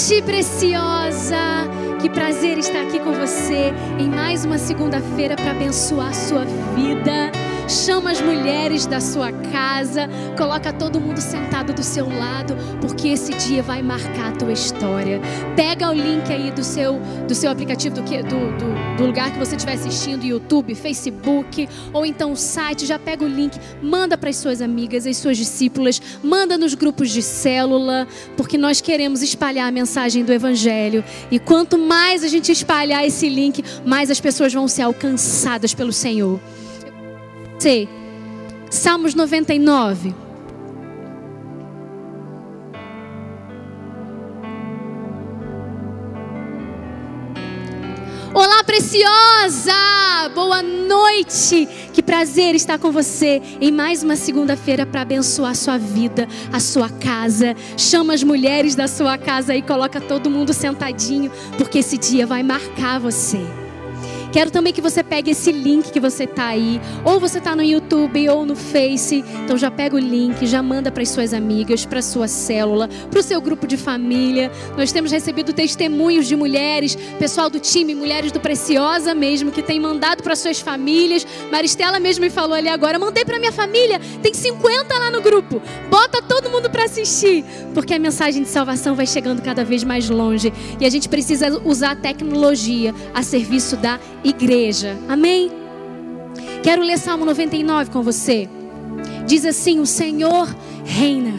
noite, preciosa. Que prazer estar aqui com você em mais uma segunda-feira para abençoar a sua vida. Chama as mulheres da sua casa, coloca todo mundo sentado do seu lado, porque esse dia vai marcar a tua história. Pega o link aí do seu, do seu aplicativo, do, do, do, do lugar que você estiver assistindo, YouTube, Facebook, ou então o site, já pega o link, manda para as suas amigas, as suas discípulas, manda nos grupos de célula, porque nós queremos espalhar a mensagem do Evangelho. E quanto mais a gente espalhar esse link, mais as pessoas vão ser alcançadas pelo Senhor. C. Salmos 99. Olá, preciosa! Boa noite! Que prazer estar com você em mais uma segunda-feira para abençoar a sua vida, a sua casa. Chama as mulheres da sua casa e coloca todo mundo sentadinho, porque esse dia vai marcar você. Quero também que você pegue esse link que você está aí, ou você está no YouTube ou no Face. Então já pega o link, já manda para as suas amigas, para sua célula, para o seu grupo de família. Nós temos recebido testemunhos de mulheres, pessoal do time, mulheres do Preciosa mesmo, que tem mandado para suas famílias. Maristela mesmo me falou ali agora, mandei para minha família, tem 50 lá no grupo. Bota todo mundo para assistir, porque a mensagem de salvação vai chegando cada vez mais longe e a gente precisa usar a tecnologia a serviço da igreja. Amém? Quero ler Salmo 99 com você. Diz assim: O Senhor reina,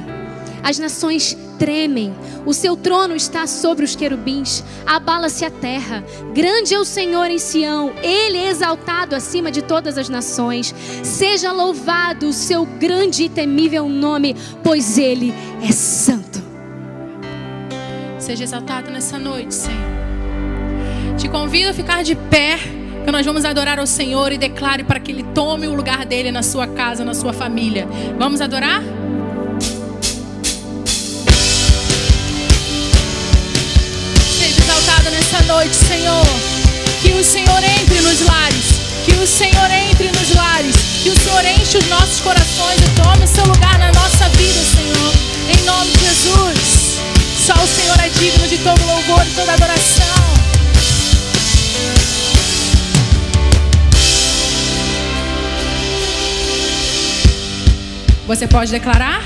as nações tremem, o seu trono está sobre os querubins, abala-se a terra. Grande é o Senhor em Sião, ele é exaltado acima de todas as nações. Seja louvado o seu grande e temível nome, pois ele é santo. Seja exaltado nessa noite, Senhor. Te convido a ficar de pé, que nós vamos adorar ao Senhor e declare para que Ele tome o lugar dele na sua casa, na sua família. Vamos adorar? Seja exaltado nessa noite, Senhor. Que o Senhor entre nos lares. Que o Senhor entre nos lares. Que o Senhor enche os nossos corações e tome o seu lugar na nossa vida, Senhor. Em nome de Jesus. Só o Senhor é digno de todo louvor e toda adoração. Você pode declarar?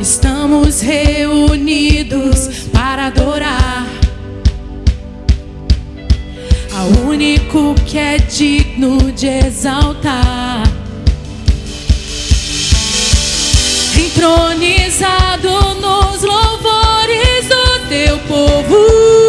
Estamos reunidos para adorar ao único que é digno de exaltar. Entronizado nos louvores do teu povo.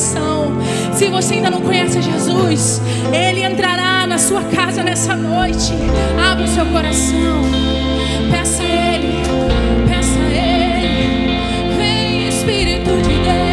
coração. Se você ainda não conhece Jesus, Ele entrará na sua casa nessa noite. Abra o seu coração. Peça a Ele. Peça a Ele. Vem, Espírito de Deus.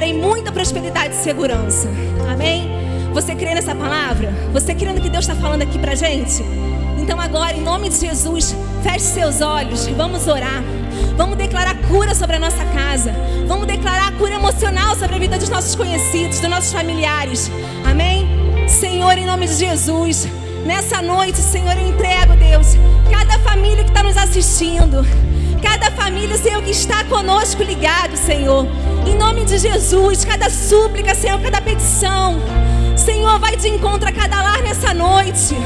Darei muita prosperidade e segurança. Amém? Você crê nessa palavra? Você crê no que Deus está falando aqui pra gente? Então agora, em nome de Jesus, feche seus olhos e vamos orar. Vamos declarar cura sobre a nossa casa. Vamos declarar cura emocional sobre a vida dos nossos conhecidos, dos nossos familiares. Amém? Senhor, em nome de Jesus, nessa noite, Senhor, eu entrego, Deus, cada família que está nos assistindo. Cada família, Senhor, que está conosco ligado, Senhor. Em nome de Jesus, cada súplica, Senhor, cada petição. Senhor, vai de encontro a cada lar nessa noite.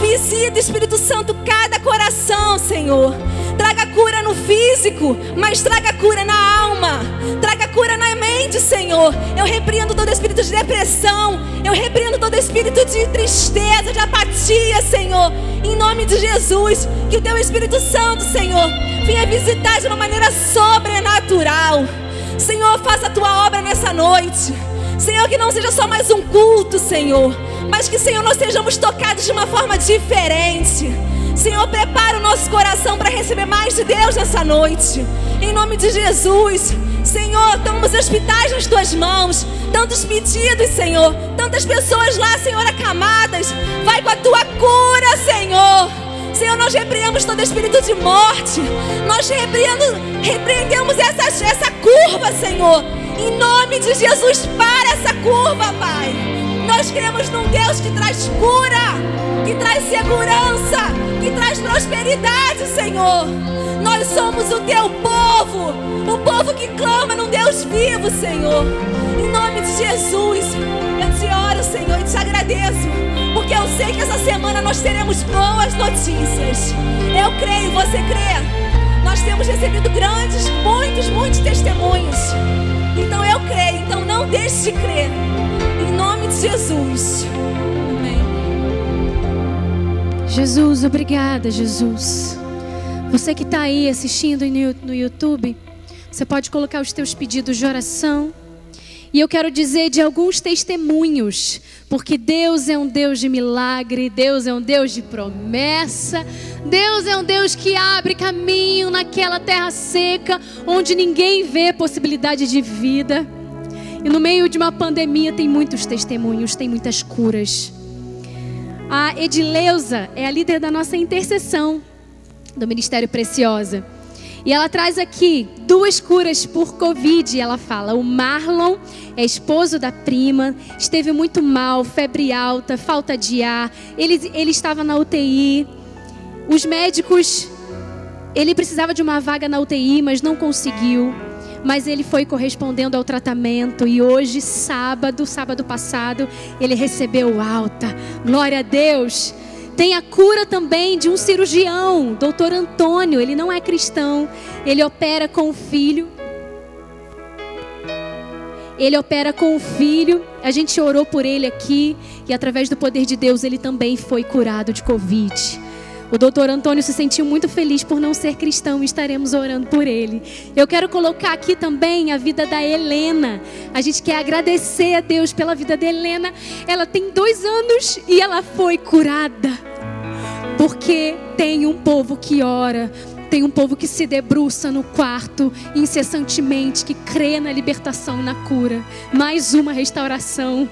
Visita, Espírito Santo, cada coração, Senhor. Traga cura no físico, mas traga cura na alma. Traga cura na mente, Senhor. Eu repreendo todo espírito de depressão. Eu repreendo todo espírito de tristeza, de apatia, Senhor. Em nome de Jesus, que o teu Espírito Santo, Senhor, venha visitar de uma maneira sobrenatural. Senhor, faça a tua obra nessa noite. Senhor, que não seja só mais um culto, Senhor, mas que, Senhor, nós sejamos tocados de uma forma diferente. Senhor, prepara o nosso coração para receber mais de Deus nessa noite. Em nome de Jesus. Senhor, toma os hospitais nas tuas mãos. Tantos pedidos, Senhor. Tantas pessoas lá, Senhor, acamadas. Vai com a tua cura, Senhor. Senhor, nós repreendemos todo espírito de morte. Nós repreendemos essa, essa curva, Senhor. Em nome de Jesus, para essa curva, Pai. Nós cremos num Deus que traz cura, que traz segurança, que traz prosperidade, Senhor. Nós somos o teu povo, o povo que clama num Deus vivo, Senhor. Em nome de Jesus, eu te oro, Senhor, e te agradeço, porque eu sei que essa semana nós teremos boas notícias. Eu creio, você crê? Nós temos recebido grandes, muitos, muitos testemunhos. Então eu creio, então não deixe de crer. Em nome de Jesus. Jesus, obrigada, Jesus. Você que está aí assistindo no YouTube, você pode colocar os teus pedidos de oração. E eu quero dizer de alguns testemunhos, porque Deus é um Deus de milagre, Deus é um Deus de promessa, Deus é um Deus que abre caminho naquela terra seca, onde ninguém vê possibilidade de vida. E no meio de uma pandemia tem muitos testemunhos, tem muitas curas. A Edileuza é a líder da nossa intercessão do Ministério Preciosa. E ela traz aqui duas curas por Covid. Ela fala: o Marlon é esposo da prima, esteve muito mal, febre alta, falta de ar, ele, ele estava na UTI. Os médicos, ele precisava de uma vaga na UTI, mas não conseguiu. Mas ele foi correspondendo ao tratamento e hoje, sábado, sábado passado, ele recebeu alta. Glória a Deus. Tem a cura também de um cirurgião, doutor Antônio. Ele não é cristão, ele opera com o filho. Ele opera com o filho. A gente orou por ele aqui e através do poder de Deus ele também foi curado de Covid. O doutor Antônio se sentiu muito feliz por não ser cristão e estaremos orando por ele. Eu quero colocar aqui também a vida da Helena. A gente quer agradecer a Deus pela vida da Helena. Ela tem dois anos e ela foi curada. Porque tem um povo que ora, tem um povo que se debruça no quarto incessantemente, que crê na libertação e na cura. Mais uma restauração.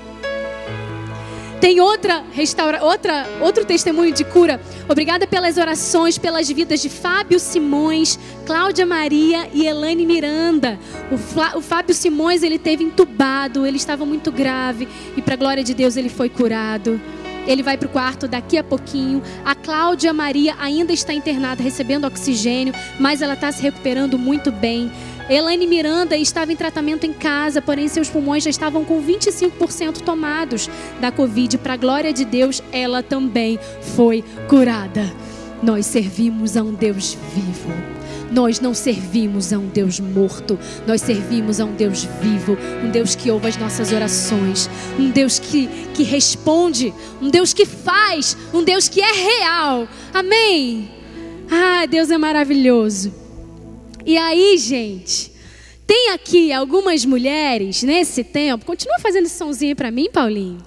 Tem outra, restaura, outra, outro testemunho de cura. Obrigada pelas orações, pelas vidas de Fábio Simões, Cláudia Maria e Elaine Miranda. O, Flá, o Fábio Simões ele teve entubado, ele estava muito grave e para glória de Deus ele foi curado. Ele vai para o quarto daqui a pouquinho. A Cláudia Maria ainda está internada, recebendo oxigênio, mas ela está se recuperando muito bem. Elaine Miranda estava em tratamento em casa, porém seus pulmões já estavam com 25% tomados da Covid. Para a glória de Deus, ela também foi curada. Nós servimos a um Deus vivo. Nós não servimos a um Deus morto, nós servimos a um Deus vivo, um Deus que ouve as nossas orações, um Deus que, que responde, um Deus que faz, um Deus que é real. Amém? Ah, Deus é maravilhoso. E aí, gente, tem aqui algumas mulheres nesse tempo. Continua fazendo esse somzinho para mim, Paulinho.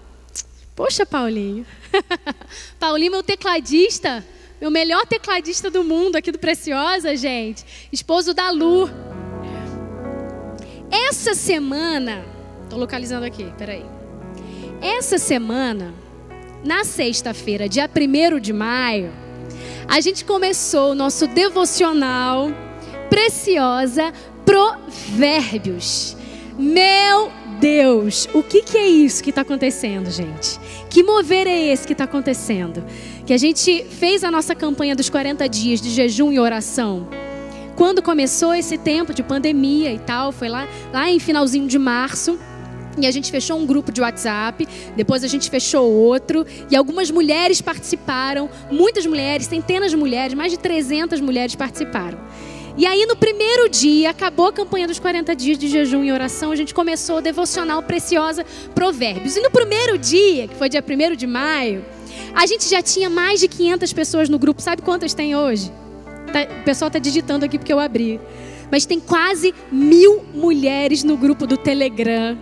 Poxa, Paulinho. Paulinho, meu tecladista, meu melhor tecladista do mundo aqui do Preciosa, gente. Esposo da Lu. essa semana, tô localizando aqui, peraí. Essa semana, na sexta-feira, dia 1 de maio, a gente começou o nosso devocional preciosa Provérbios. Meu Deus, o que, que é isso que está acontecendo, gente? Que mover é esse que está acontecendo? Que a gente fez a nossa campanha dos 40 dias de jejum e oração. Quando começou esse tempo de pandemia e tal, foi lá, lá em finalzinho de março. E a gente fechou um grupo de WhatsApp, depois a gente fechou outro, e algumas mulheres participaram, muitas mulheres, centenas de mulheres, mais de 300 mulheres participaram. E aí, no primeiro dia, acabou a campanha dos 40 dias de jejum e oração, a gente começou o devocional Preciosa Provérbios. E no primeiro dia, que foi dia 1 de maio, a gente já tinha mais de 500 pessoas no grupo. Sabe quantas tem hoje? Tá, o pessoal está digitando aqui porque eu abri. Mas tem quase mil mulheres no grupo do Telegram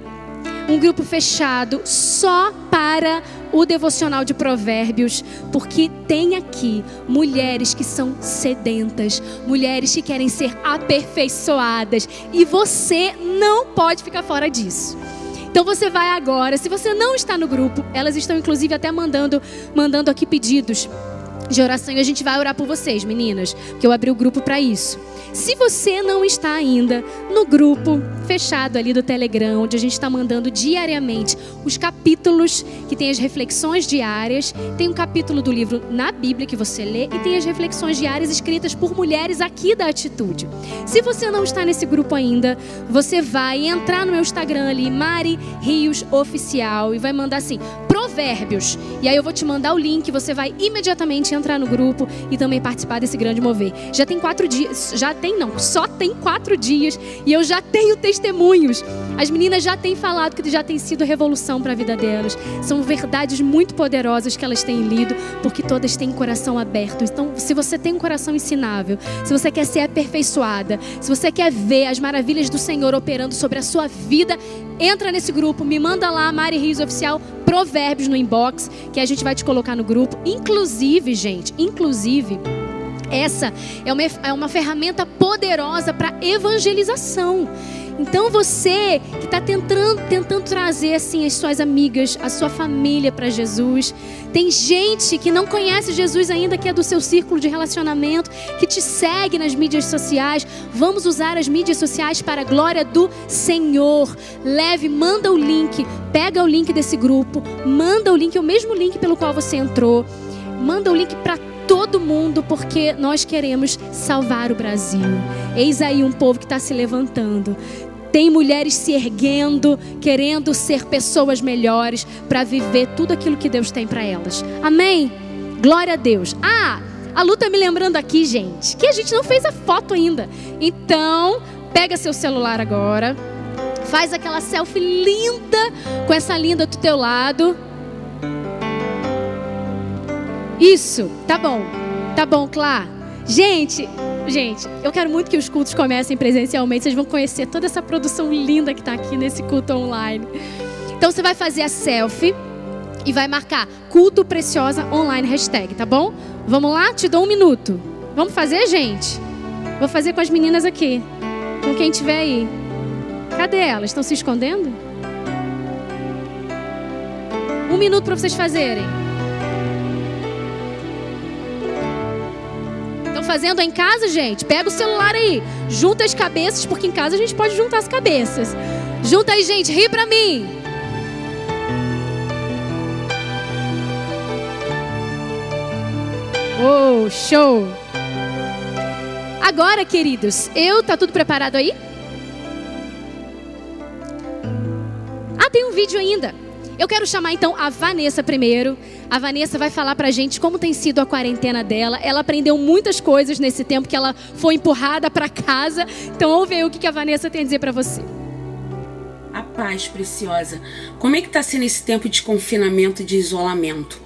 um grupo fechado só para o devocional de provérbios, porque tem aqui mulheres que são sedentas, mulheres que querem ser aperfeiçoadas, e você não pode ficar fora disso. Então você vai agora, se você não está no grupo, elas estão inclusive até mandando mandando aqui pedidos de oração e a gente vai orar por vocês, meninas, porque eu abri o grupo para isso. Se você não está ainda no grupo fechado ali do Telegram, onde a gente está mandando diariamente os capítulos que tem as reflexões diárias, tem um capítulo do livro na Bíblia que você lê e tem as reflexões diárias escritas por mulheres aqui da Atitude. Se você não está nesse grupo ainda, você vai entrar no meu Instagram ali, Mari Rios Oficial, e vai mandar assim: Provérbios. E aí eu vou te mandar o link, você vai imediatamente entrar no grupo e também participar desse grande mover. Já tem quatro dias, já tem não, só tem quatro dias e eu já tenho testemunhos. As meninas já têm falado que já tem sido revolução para a vida delas. São verdades muito poderosas que elas têm lido, porque todas têm coração aberto. Então, se você tem um coração ensinável, se você quer ser aperfeiçoada, se você quer ver as maravilhas do Senhor operando sobre a sua vida, entra nesse grupo, me manda lá, Mari Rios Oficial, Provérbios no inbox, que a gente vai te colocar no grupo. Inclusive, gente, inclusive. Essa é uma, é uma ferramenta poderosa para evangelização. Então você que está tentando, tentando trazer assim as suas amigas, a sua família para Jesus, tem gente que não conhece Jesus ainda, que é do seu círculo de relacionamento, que te segue nas mídias sociais. Vamos usar as mídias sociais para a glória do Senhor. Leve, manda o link, pega o link desse grupo, manda o link, é o mesmo link pelo qual você entrou. Manda o link para todo mundo, porque nós queremos salvar o Brasil. Eis aí um povo que está se levantando. Tem mulheres se erguendo, querendo ser pessoas melhores para viver tudo aquilo que Deus tem para elas. Amém? Glória a Deus. Ah, a Lu tá me lembrando aqui, gente, que a gente não fez a foto ainda. Então, pega seu celular agora, faz aquela selfie linda com essa linda do teu lado. Isso, tá bom. Tá bom, Clá. Gente, gente, eu quero muito que os cultos comecem presencialmente. Vocês vão conhecer toda essa produção linda que está aqui nesse culto online. Então você vai fazer a selfie e vai marcar culto preciosa online hashtag, tá bom? Vamos lá? Te dou um minuto. Vamos fazer, gente? Vou fazer com as meninas aqui. Com quem tiver aí. Cadê elas? Estão se escondendo? Um minuto para vocês fazerem. Fazendo em casa, gente? Pega o celular aí, junta as cabeças, porque em casa a gente pode juntar as cabeças. Junta aí, gente, ri pra mim. Oh, show! Agora, queridos, eu tá tudo preparado aí? Ah, tem um vídeo ainda. Eu quero chamar então a Vanessa primeiro. A Vanessa vai falar pra gente como tem sido a quarentena dela. Ela aprendeu muitas coisas nesse tempo que ela foi empurrada para casa. Então ouve aí o que a Vanessa tem a dizer para você. A paz preciosa. Como é que está sendo esse tempo de confinamento e de isolamento?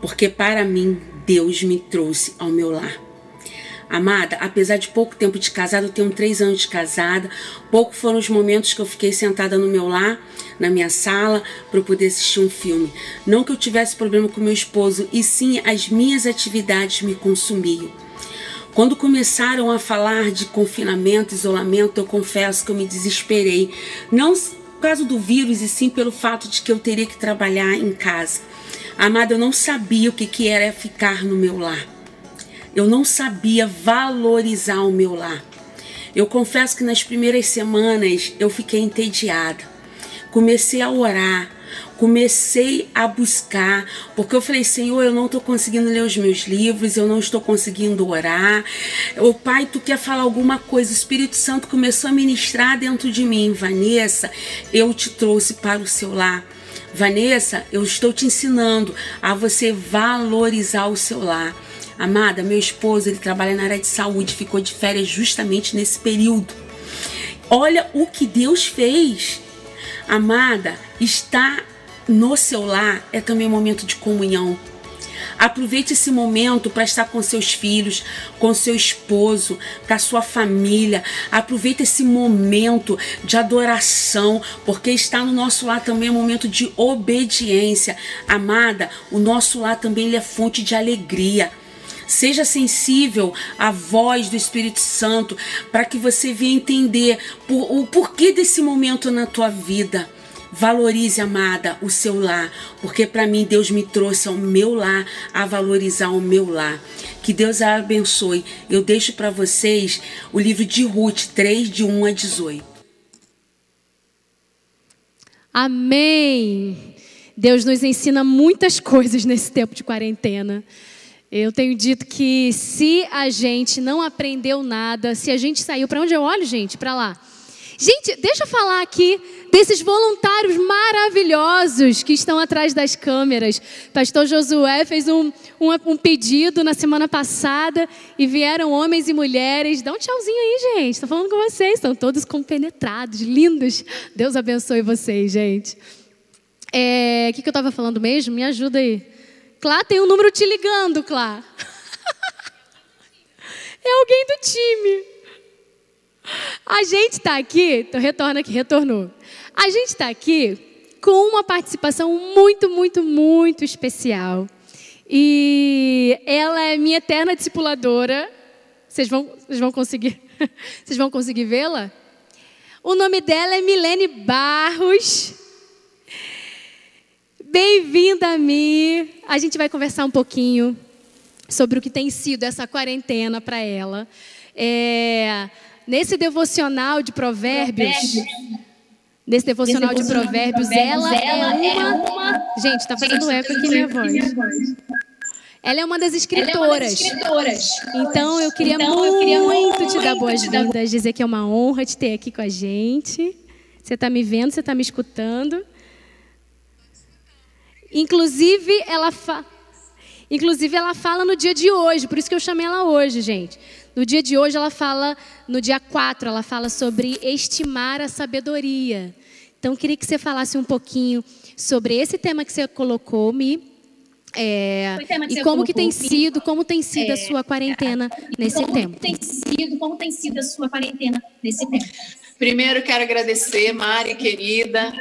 Porque para mim, Deus me trouxe ao meu lar. Amada, apesar de pouco tempo de casada, eu tenho três anos de casada. Pouco foram os momentos que eu fiquei sentada no meu lar, na minha sala, para poder assistir um filme. Não que eu tivesse problema com meu esposo, e sim as minhas atividades me consumiam. Quando começaram a falar de confinamento, isolamento, eu confesso que eu me desesperei. Não por causa do vírus, e sim pelo fato de que eu teria que trabalhar em casa. Amada, eu não sabia o que, que era ficar no meu lar. Eu não sabia valorizar o meu lar. Eu confesso que nas primeiras semanas eu fiquei entediada. Comecei a orar, comecei a buscar, porque eu falei, Senhor, eu não estou conseguindo ler os meus livros, eu não estou conseguindo orar. O Pai, tu quer falar alguma coisa? O Espírito Santo começou a ministrar dentro de mim. Vanessa, eu te trouxe para o seu lar. Vanessa, eu estou te ensinando a você valorizar o seu lar. Amada, meu esposo, ele trabalha na área de saúde, ficou de férias justamente nesse período. Olha o que Deus fez. Amada, está no seu lar é também um momento de comunhão. Aproveite esse momento para estar com seus filhos, com seu esposo, com a sua família. Aproveite esse momento de adoração, porque está no nosso lar também um momento de obediência. Amada, o nosso lar também é fonte de alegria. Seja sensível à voz do Espírito Santo para que você venha entender por, o porquê desse momento na tua vida. Valorize, amada, o seu lar, porque para mim Deus me trouxe ao meu lar a valorizar o meu lar. Que Deus a abençoe. Eu deixo para vocês o livro de Ruth 3, de 1 a 18. Amém. Deus nos ensina muitas coisas nesse tempo de quarentena. Eu tenho dito que se a gente não aprendeu nada, se a gente saiu, para onde eu olho, gente? Para lá. Gente, deixa eu falar aqui desses voluntários maravilhosos que estão atrás das câmeras. Pastor Josué fez um, um, um, pedido na semana passada e vieram homens e mulheres. Dá um tchauzinho aí, gente. Estou falando com vocês. Estão todos compenetrados, lindos. Deus abençoe vocês, gente. É, o que, que eu estava falando mesmo? Me ajuda aí. Clá, tem um número te ligando, Clá. é alguém do time. A gente está aqui, então retorna aqui, retornou. A gente está aqui com uma participação muito, muito, muito especial. E ela é minha eterna discipuladora. Vocês vão, vocês vão conseguir, vocês vão conseguir vê-la? O nome dela é Milene Barros. Bem-vinda, Mi. A gente vai conversar um pouquinho sobre o que tem sido essa quarentena para ela. É, Nesse devocional de provérbios, nesse devocional, de provérbios, ela, é, é uma... Gente, está fazendo eco aqui minha voz. Ela é uma das escritoras. Então eu queria então, muito, eu queria muito te dar boas-vindas, dizer que é uma honra te ter aqui com a gente. Você está me vendo, você está me escutando. Inclusive, ela fa... Inclusive, ela fala no dia de hoje, por isso que eu chamei ela hoje, gente. No dia de hoje, ela fala, no dia 4, ela fala sobre estimar a sabedoria. Então, eu queria que você falasse um pouquinho sobre esse tema que você colocou, Mi. É, e como que tem sido, como tem sido a sua quarentena nesse como tempo? Tem sido, como tem sido a sua quarentena nesse tempo? Primeiro quero agradecer, Mari, querida.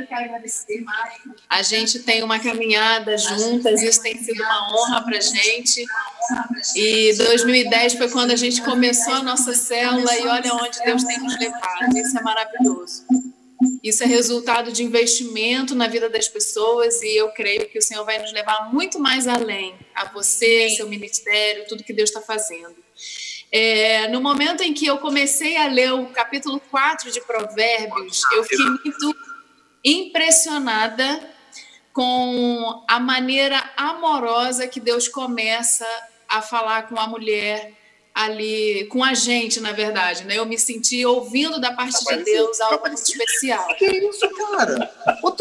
A gente tem uma caminhada juntas, isso tem sido uma honra para a gente. E 2010 foi quando a gente começou a nossa célula e olha onde Deus tem nos levado. Isso é maravilhoso. Isso é resultado de investimento na vida das pessoas e eu creio que o Senhor vai nos levar muito mais além, a você, seu ministério, tudo que Deus está fazendo. É, no momento em que eu comecei a ler o capítulo 4 de Provérbios, eu fiquei muito impressionada com a maneira amorosa que Deus começa a falar com a mulher ali, com a gente, na verdade, né? Eu me senti ouvindo da parte de Deus algo muito especial. Que isso, cara?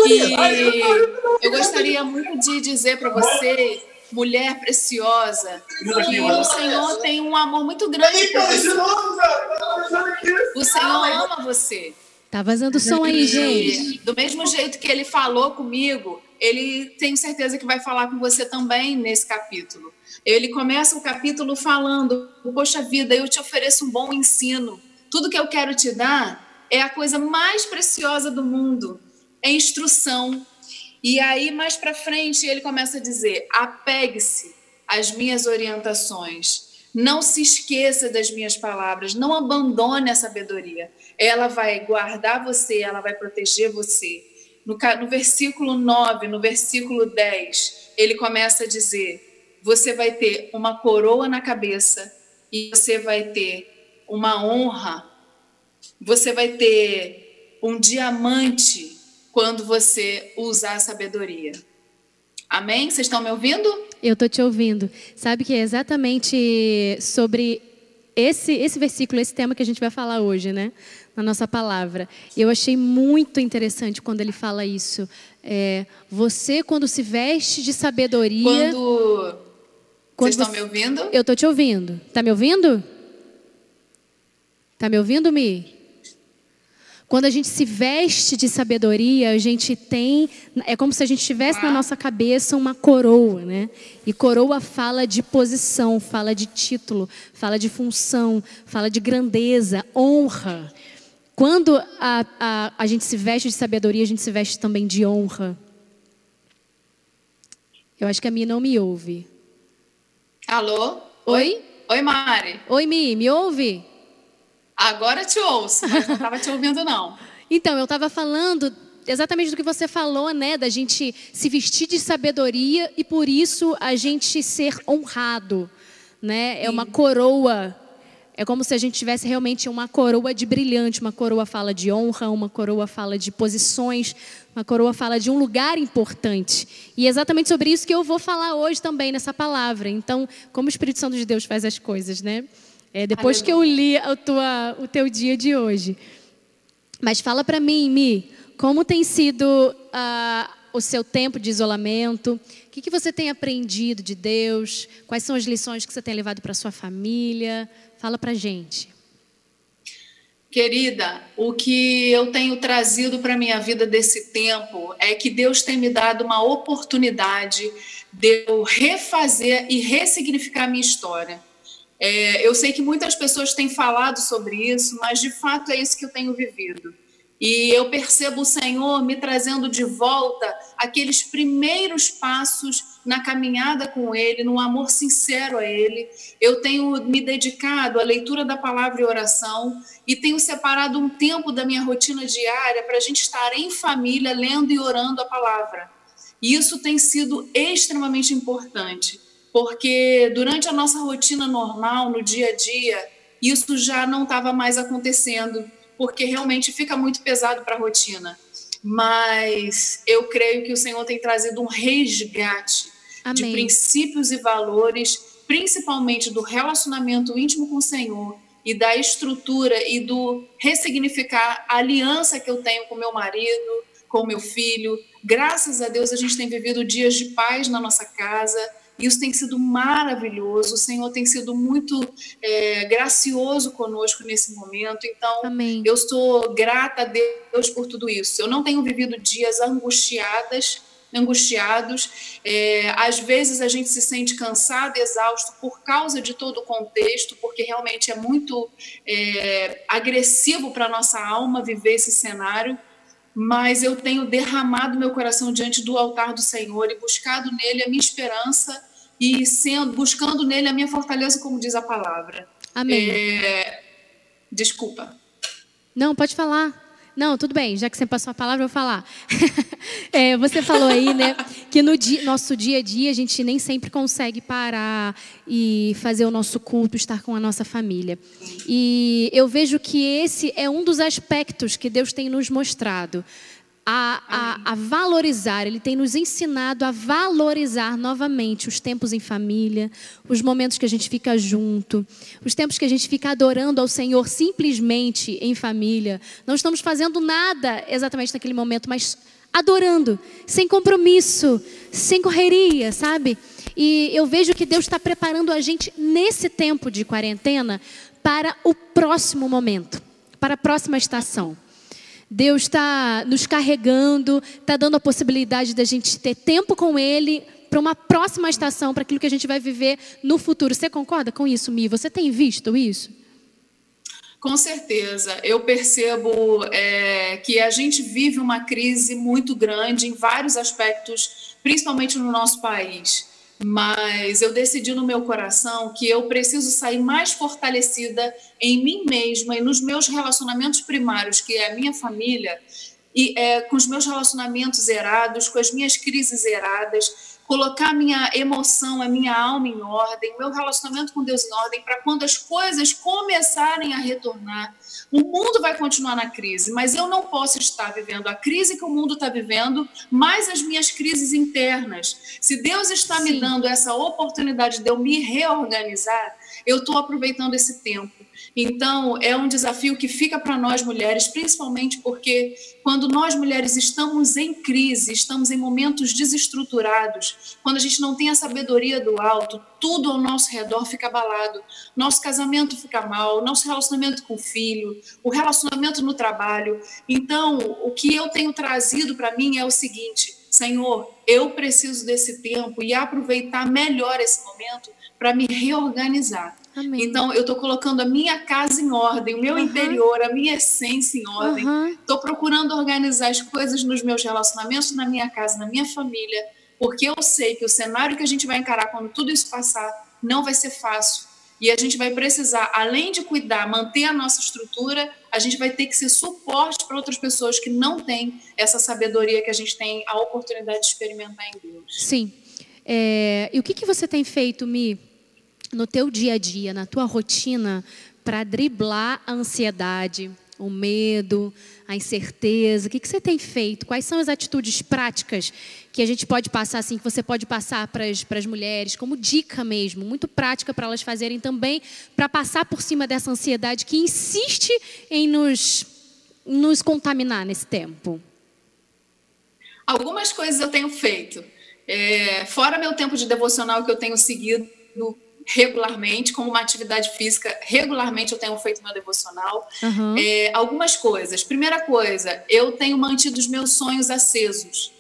E eu gostaria muito de dizer para você mulher preciosa, que o Senhor tem um amor muito grande por você. O Senhor ama você. Tá vazando som aí, gente. Do mesmo jeito que ele falou comigo, ele tenho certeza que vai falar com você também nesse capítulo. Ele começa o capítulo falando: Poxa vida, eu te ofereço um bom ensino. Tudo que eu quero te dar é a coisa mais preciosa do mundo. É instrução, e aí, mais para frente, ele começa a dizer: apegue-se às minhas orientações, Não se esqueça das minhas palavras, não abandone a sabedoria. Ela vai guardar você, ela vai proteger você. No, no versículo 9, no versículo 10, ele começa a dizer: Você vai ter uma coroa na cabeça e você vai ter uma honra, você vai ter um diamante quando você usar a sabedoria. Amém? Vocês estão me ouvindo? Eu estou te ouvindo. Sabe que é exatamente sobre esse, esse versículo, esse tema que a gente vai falar hoje, né? Na nossa palavra. Eu achei muito interessante quando ele fala isso. É, você, quando se veste de sabedoria. Quando. quando Vocês estão me ouvindo? Eu estou te ouvindo. Está me ouvindo? Está me ouvindo, Mi? Quando a gente se veste de sabedoria, a gente tem. É como se a gente tivesse na nossa cabeça uma coroa, né? E coroa fala de posição, fala de título, fala de função, fala de grandeza, honra. Quando a, a, a gente se veste de sabedoria, a gente se veste também de honra. Eu acho que a Mi não me ouve. Alô? Oi? Oi, Mari. Oi, Mi, me ouve? Agora te ouço, mas não estava te ouvindo, não. Então, eu estava falando exatamente do que você falou, né? Da gente se vestir de sabedoria e por isso a gente ser honrado, né? É uma coroa. É como se a gente tivesse realmente uma coroa de brilhante. Uma coroa fala de honra, uma coroa fala de posições, uma coroa fala de um lugar importante. E é exatamente sobre isso que eu vou falar hoje também nessa palavra. Então, como o Espírito Santo de Deus faz as coisas, né? É, depois Aleluia. que eu li o, tua, o teu dia de hoje. Mas fala para mim, Mi, como tem sido uh, o seu tempo de isolamento? O que, que você tem aprendido de Deus? Quais são as lições que você tem levado para sua família? Fala para gente. Querida, o que eu tenho trazido para a minha vida desse tempo é que Deus tem me dado uma oportunidade de eu refazer e ressignificar a minha história. É, eu sei que muitas pessoas têm falado sobre isso, mas de fato é isso que eu tenho vivido. E eu percebo o Senhor me trazendo de volta aqueles primeiros passos na caminhada com Ele, no amor sincero a Ele. Eu tenho me dedicado à leitura da palavra e oração e tenho separado um tempo da minha rotina diária para a gente estar em família, lendo e orando a palavra. E isso tem sido extremamente importante porque durante a nossa rotina normal, no dia a dia, isso já não estava mais acontecendo, porque realmente fica muito pesado para a rotina. Mas eu creio que o Senhor tem trazido um resgate Amém. de princípios e valores, principalmente do relacionamento íntimo com o Senhor e da estrutura e do ressignificar a aliança que eu tenho com meu marido, com meu filho. Graças a Deus a gente tem vivido dias de paz na nossa casa isso tem sido maravilhoso. O Senhor tem sido muito é, gracioso conosco nesse momento. Então, Amém. eu estou grata a Deus por tudo isso. Eu não tenho vivido dias angustiadas, angustiados. É, às vezes a gente se sente cansado, exausto por causa de todo o contexto, porque realmente é muito é, agressivo para a nossa alma viver esse cenário mas eu tenho derramado meu coração diante do altar do Senhor e buscado nele a minha esperança e sendo buscando nele a minha fortaleza, como diz a palavra. Amém. É... Desculpa. Não, pode falar. Não, tudo bem, já que você passou a palavra, eu vou falar. é, você falou aí, né, que no nosso dia a dia a gente nem sempre consegue parar e fazer o nosso culto, estar com a nossa família. E eu vejo que esse é um dos aspectos que Deus tem nos mostrado a, a, a, valorizar, Ele tem nos ensinado a valorizar novamente os tempos em família, os momentos que a gente fica junto, os tempos que a gente fica adorando ao Senhor simplesmente em família. Não estamos fazendo nada exatamente naquele momento, mas adorando, sem compromisso, sem correria, sabe? E eu vejo que Deus está preparando a gente nesse tempo de quarentena para o próximo momento, para a próxima estação. Deus está nos carregando, está dando a possibilidade da gente ter tempo com Ele para uma próxima estação, para aquilo que a gente vai viver no futuro. Você concorda com isso, Mi? Você tem visto isso? Com certeza. Eu percebo é, que a gente vive uma crise muito grande em vários aspectos, principalmente no nosso país. Mas eu decidi no meu coração que eu preciso sair mais fortalecida em mim mesma e nos meus relacionamentos primários, que é a minha família, e é, com os meus relacionamentos zerados, com as minhas crises zeradas, colocar a minha emoção, a minha alma em ordem, meu relacionamento com Deus em ordem, para quando as coisas começarem a retornar. O mundo vai continuar na crise, mas eu não posso estar vivendo a crise que o mundo está vivendo, mais as minhas crises internas. Se Deus está Sim. me dando essa oportunidade de eu me reorganizar, eu estou aproveitando esse tempo então, é um desafio que fica para nós mulheres, principalmente porque quando nós mulheres estamos em crise, estamos em momentos desestruturados, quando a gente não tem a sabedoria do alto, tudo ao nosso redor fica abalado. Nosso casamento fica mal, nosso relacionamento com o filho, o relacionamento no trabalho. Então, o que eu tenho trazido para mim é o seguinte: Senhor, eu preciso desse tempo e aproveitar melhor esse momento para me reorganizar. Amém. Então, eu estou colocando a minha casa em ordem, o meu uhum. interior, a minha essência em ordem. Estou uhum. procurando organizar as coisas nos meus relacionamentos, na minha casa, na minha família, porque eu sei que o cenário que a gente vai encarar quando tudo isso passar não vai ser fácil. E a gente vai precisar, além de cuidar, manter a nossa estrutura, a gente vai ter que ser suporte para outras pessoas que não têm essa sabedoria que a gente tem a oportunidade de experimentar em Deus. Sim. É, e o que, que você tem feito, Mi, no teu dia a dia, na tua rotina, para driblar a ansiedade, o medo, a incerteza? O que, que você tem feito? Quais são as atitudes práticas que a gente pode passar, assim, que você pode passar para as mulheres, como dica mesmo, muito prática para elas fazerem também, para passar por cima dessa ansiedade que insiste em nos, nos contaminar nesse tempo? Algumas coisas eu tenho feito. É, fora meu tempo de devocional que eu tenho seguido regularmente, como uma atividade física, regularmente eu tenho feito meu devocional. Uhum. É, algumas coisas. Primeira coisa, eu tenho mantido os meus sonhos acesos.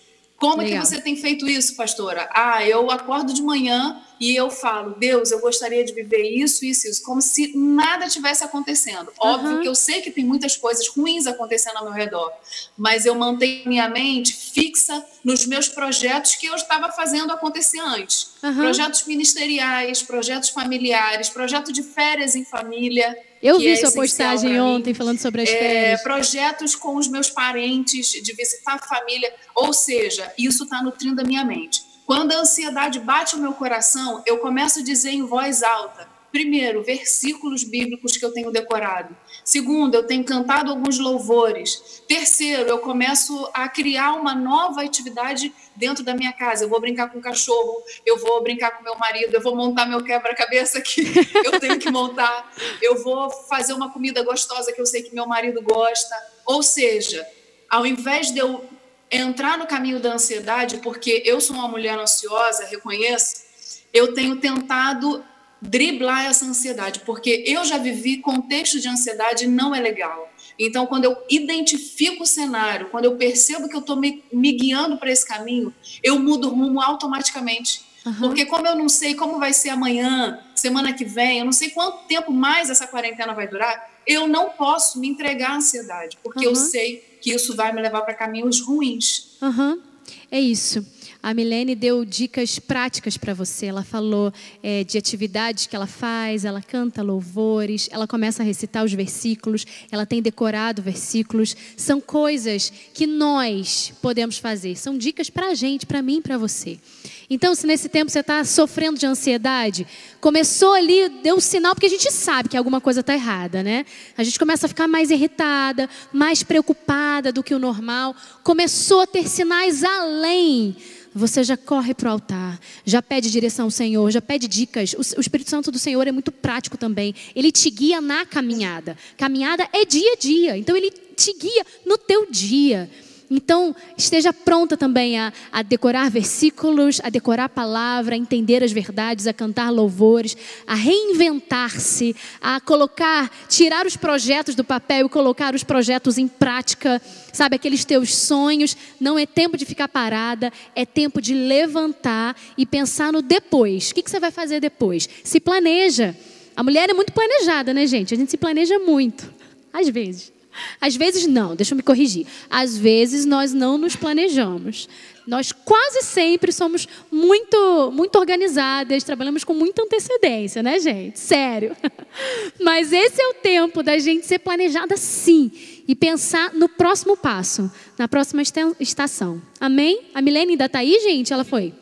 Como Legal. que você tem feito isso, pastora? Ah, eu acordo de manhã e eu falo, Deus, eu gostaria de viver isso, isso, isso, como se nada tivesse acontecendo. Uhum. Óbvio que eu sei que tem muitas coisas ruins acontecendo ao meu redor, mas eu mantenho minha mente fixa nos meus projetos que eu estava fazendo acontecer antes. Uhum. Projetos ministeriais, projetos familiares, projeto de férias em família. Eu vi é sua postagem ontem falando sobre as é, férias. Projetos com os meus parentes, de visitar a família. Ou seja, isso está nutrindo a minha mente. Quando a ansiedade bate o meu coração, eu começo a dizer em voz alta: primeiro, versículos bíblicos que eu tenho decorado. Segundo, eu tenho cantado alguns louvores. Terceiro, eu começo a criar uma nova atividade dentro da minha casa. Eu vou brincar com o cachorro, eu vou brincar com meu marido, eu vou montar meu quebra-cabeça que eu tenho que montar, eu vou fazer uma comida gostosa que eu sei que meu marido gosta. Ou seja, ao invés de eu entrar no caminho da ansiedade, porque eu sou uma mulher ansiosa, reconheço, eu tenho tentado driblar essa ansiedade, porque eu já vivi contexto de ansiedade e não é legal. Então, quando eu identifico o cenário, quando eu percebo que eu estou me, me, guiando para esse caminho, eu mudo o rumo automaticamente. Uhum. Porque como eu não sei como vai ser amanhã, semana que vem, eu não sei quanto tempo mais essa quarentena vai durar, eu não posso me entregar à ansiedade, porque uhum. eu sei que isso vai me levar para caminhos ruins. Uhum. É isso. A Milene deu dicas práticas para você. Ela falou é, de atividades que ela faz, ela canta louvores, ela começa a recitar os versículos, ela tem decorado versículos. São coisas que nós podemos fazer. São dicas para a gente, para mim, para você. Então, se nesse tempo você está sofrendo de ansiedade, começou ali, deu um sinal, porque a gente sabe que alguma coisa está errada, né? A gente começa a ficar mais irritada, mais preocupada do que o normal. Começou a ter sinais além você já corre para o altar, já pede direção ao Senhor, já pede dicas. O, Espírito Santo do Senhor é muito prático também. Ele te guia na caminhada. Caminhada é dia a dia, então ele te guia no teu dia. Então, esteja pronta também a, a, decorar versículos, a decorar a palavra, a entender as verdades, a cantar louvores, a reinventar-se, a colocar, tirar os projetos do papel e colocar os projetos em prática. Sabe, aqueles teus sonhos. Não é tempo de ficar parada, é tempo de levantar e pensar no depois. O que, que você vai fazer depois? Se planeja. A mulher é muito planejada, né, gente? A gente se planeja muito, às vezes. Às vezes não, deixa eu me corrigir. Às vezes nós não nos planejamos. Nós quase sempre somos muito, muito organizadas, trabalhamos com muita antecedência, né, gente? Sério. Mas esse é o tempo da gente ser planejada sim e pensar no próximo passo, na próxima estação. Amém? A Milene ainda está aí, gente? Ela foi?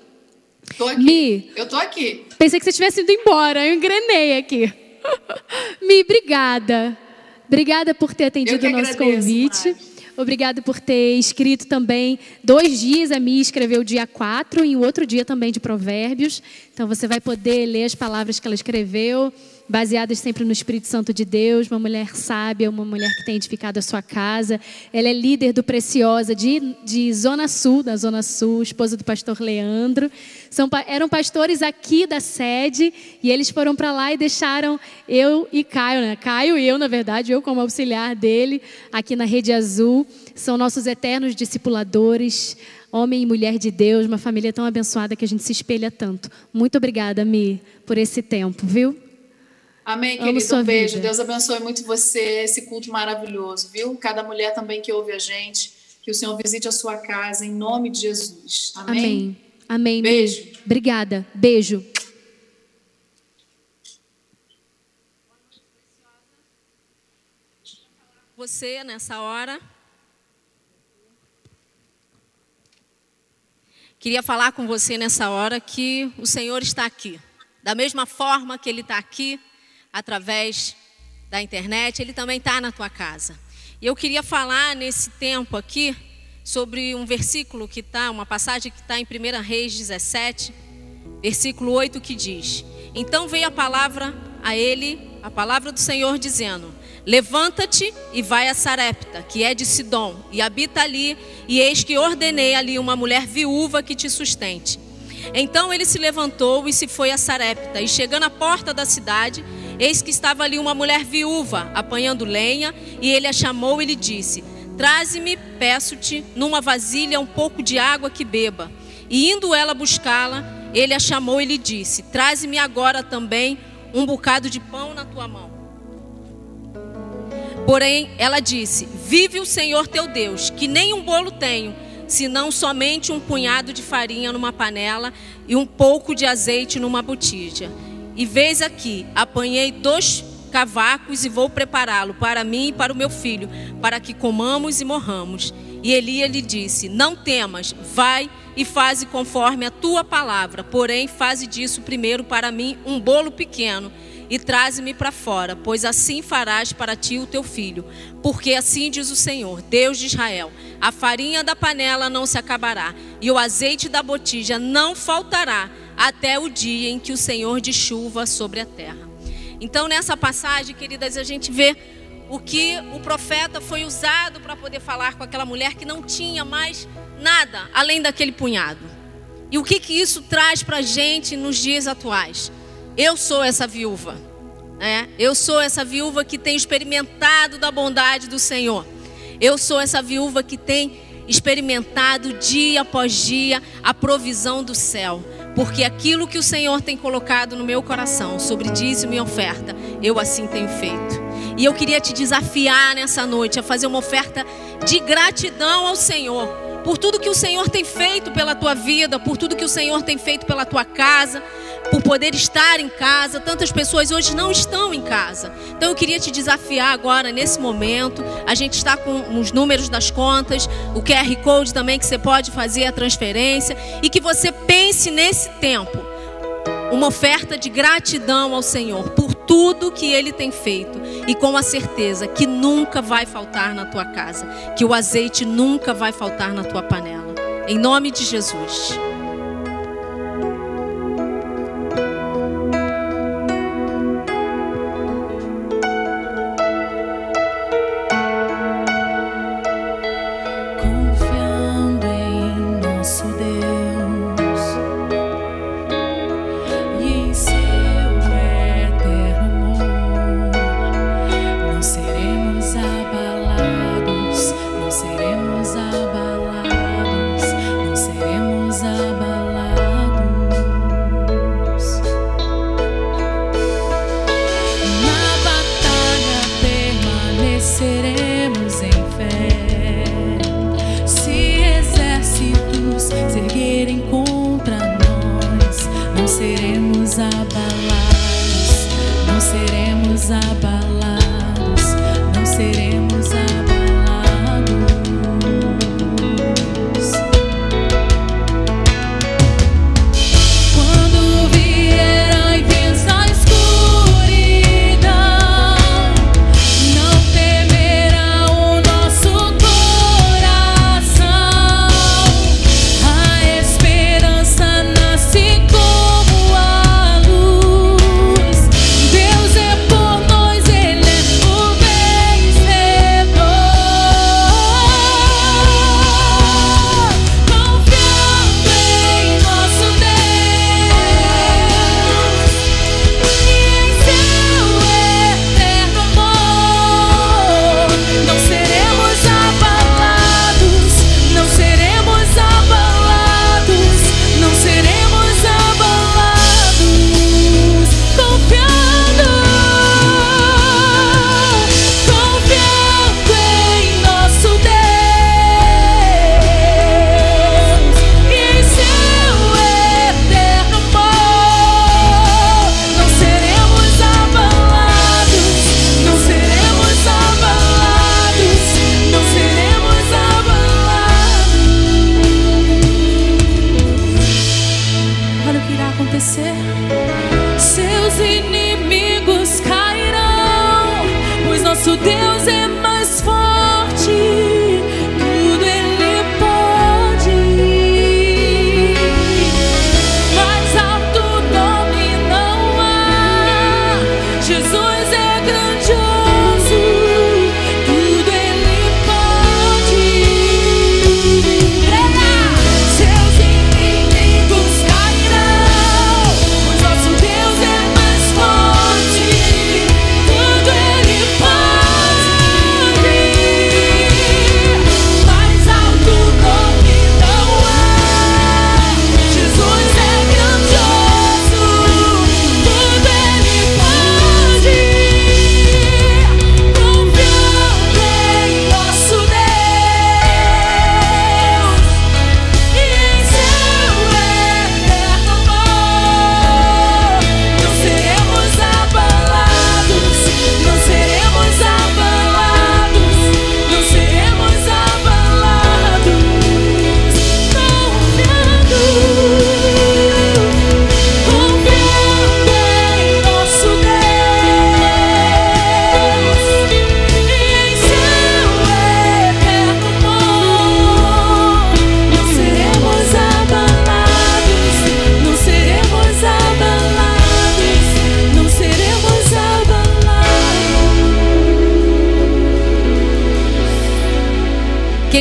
Tô aqui. Mi, eu tô aqui. Pensei que você tivesse ido embora, eu engrenei aqui. Mi, obrigada. Obrigada por ter atendido o nosso agradeço, convite. Obrigada por ter escrito também dois dias. A Mia escreveu dia 4 e o outro dia também de Provérbios. Então você vai poder ler as palavras que ela escreveu baseadas sempre no Espírito Santo de Deus, uma mulher sábia, uma mulher que tem edificado a sua casa. Ela é líder do Preciosa de, de Zona Sul, da Zona Sul, esposa do pastor Leandro. São, eram pastores aqui da sede e eles foram para lá e deixaram eu e Caio, né? Caio e eu, na verdade, eu como auxiliar dele, aqui na Rede Azul. São nossos eternos discipuladores homem e mulher de Deus, uma família tão abençoada que a gente se espelha tanto. Muito obrigada, Mi, por esse tempo, viu? Amém, Amo querido. Um beijo. Vida. Deus abençoe muito você, esse culto maravilhoso, viu? Cada mulher também que ouve a gente, que o Senhor visite a sua casa, em nome de Jesus. Amém. Amém. Amém. Beijo. Obrigada. Beijo. Você nessa hora. Queria falar com você nessa hora que o Senhor está aqui. Da mesma forma que Ele está aqui, através da internet, ele também está na tua casa. E eu queria falar nesse tempo aqui sobre um versículo que está, uma passagem que está em 1 Reis 17, versículo 8, que diz: Então veio a palavra a ele, a palavra do Senhor, dizendo: Levanta-te e vai a Sarepta, que é de Sidom, e habita ali, e eis que ordenei ali uma mulher viúva que te sustente. Então ele se levantou e se foi a Sarepta, e chegando à porta da cidade, Eis que estava ali uma mulher viúva apanhando lenha, e ele a chamou e lhe disse: Traze-me, peço-te, numa vasilha um pouco de água que beba. E indo ela buscá-la, ele a chamou e lhe disse: Traze-me agora também um bocado de pão na tua mão. Porém, ela disse: Vive o Senhor teu Deus, que nem um bolo tenho, senão somente um punhado de farinha numa panela e um pouco de azeite numa botija. E vês aqui, apanhei dois cavacos e vou prepará-lo para mim e para o meu filho, para que comamos e morramos. E Elia lhe disse: Não temas, vai e faze conforme a tua palavra, porém faze disso primeiro para mim um bolo pequeno e traze-me para fora, pois assim farás para ti o teu filho. Porque assim diz o Senhor, Deus de Israel: a farinha da panela não se acabará, e o azeite da botija não faltará até o dia em que o Senhor de chuva sobre a terra. Então, nessa passagem, queridas, a gente vê o que o profeta foi usado para poder falar com aquela mulher que não tinha mais nada além daquele punhado. E o que, que isso traz para a gente nos dias atuais? Eu sou essa viúva. Né? Eu sou essa viúva que tem experimentado da bondade do Senhor. Eu sou essa viúva que tem experimentado dia após dia a provisão do céu porque aquilo que o Senhor tem colocado no meu coração sobre dízimo e oferta, eu assim tenho feito. E eu queria te desafiar nessa noite a fazer uma oferta de gratidão ao Senhor, por tudo que o Senhor tem feito pela tua vida, por tudo que o Senhor tem feito pela tua casa, por poder estar em casa. Tantas pessoas hoje não estão em casa. Então eu queria te desafiar agora, nesse momento. A gente está com os números das contas, o QR Code também que você pode fazer a transferência. E que você pense nesse tempo uma oferta de gratidão ao Senhor por tudo que Ele tem feito e com a certeza que nunca vai faltar na tua casa, que o azeite nunca vai faltar na tua panela. Em nome de Jesus.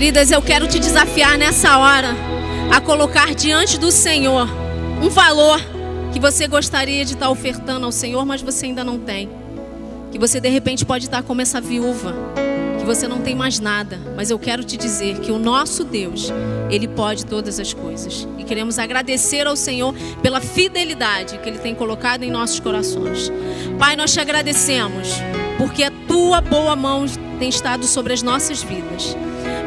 Queridas, eu quero te desafiar nessa hora a colocar diante do Senhor um valor que você gostaria de estar ofertando ao Senhor, mas você ainda não tem. Que você de repente pode estar como essa viúva, que você não tem mais nada, mas eu quero te dizer que o nosso Deus, ele pode todas as coisas. E queremos agradecer ao Senhor pela fidelidade que ele tem colocado em nossos corações. Pai, nós te agradecemos porque a tua boa mão tem estado sobre as nossas vidas.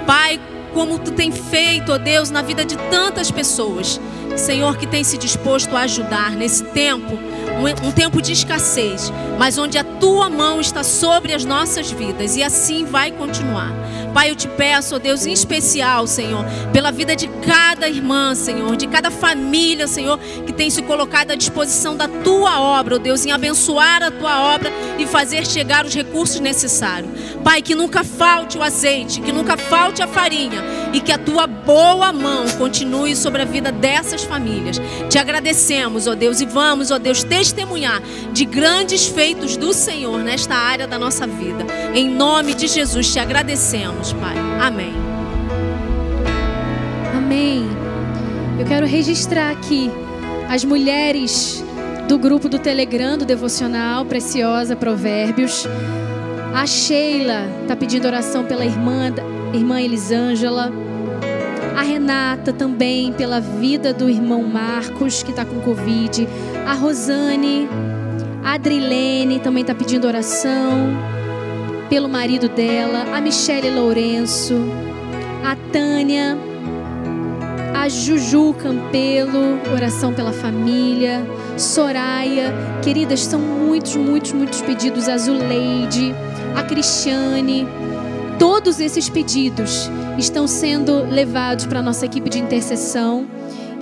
Pai, como tu tem feito, ó Deus, na vida de tantas pessoas. Senhor, que tem se disposto a ajudar nesse tempo, um, um tempo de escassez, mas onde a tua mão está sobre as nossas vidas e assim vai continuar. Pai, eu te peço, ó Deus, em especial, Senhor, pela vida de cada irmã, Senhor, de cada família, Senhor, que tem se colocado à disposição da tua obra, ó Deus, em abençoar a tua obra e fazer chegar os recursos necessários. Pai, que nunca falte o azeite, que nunca falte a farinha e que a tua boa mão continue sobre a vida dessas famílias. Te agradecemos, ó Deus, e vamos, ó Deus, testemunhar de grandes feitos do Senhor nesta área da nossa vida. Em nome de Jesus te agradecemos, Pai. Amém. Amém. Eu quero registrar aqui as mulheres do grupo do Telegram do Devocional Preciosa Provérbios. A Sheila está pedindo oração pela irmã, irmã Elisângela. A Renata também pela vida do irmão Marcos, que está com Covid. A Rosane, a Adrilene também está pedindo oração pelo marido dela. A Michele Lourenço. A Tânia. A Juju Campelo, oração pela família. Soraya, queridas, são muitos, muitos, muitos pedidos. A Zuleide, a Cristiane. Todos esses pedidos estão sendo levados para a nossa equipe de intercessão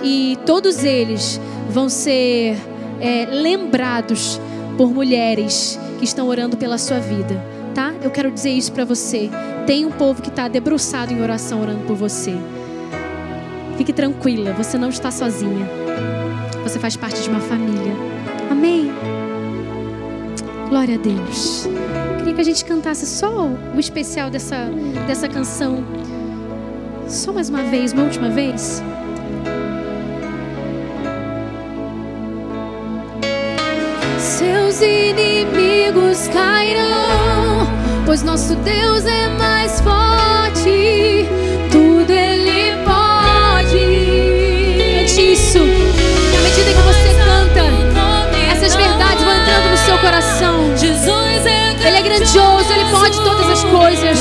e todos eles vão ser é, lembrados por mulheres que estão orando pela sua vida, tá? Eu quero dizer isso para você. Tem um povo que está debruçado em oração orando por você. Fique tranquila, você não está sozinha. Você faz parte de uma família. Amém. Glória a Deus. Queria que a gente cantasse só o especial dessa, dessa canção. Só mais uma vez, uma última vez. Seus inimigos cairão, pois nosso Deus é mais forte. Tudo Ele pode. É disso. À medida que você canta, essas verdades vão entrando no seu coração. Ele é grandioso, Ele pode todas as coisas.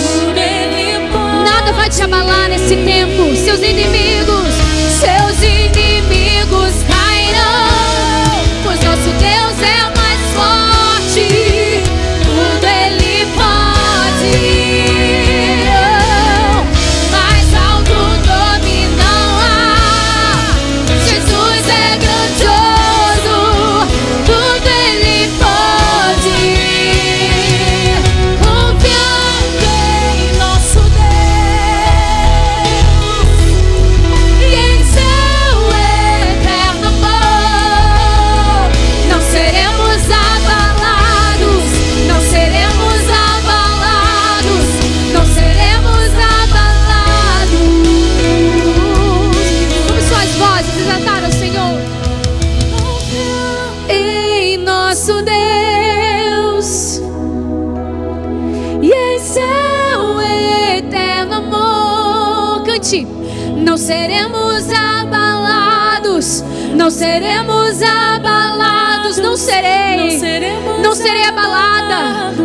Nada vai te abalar nesse tempo. Seus inimigos,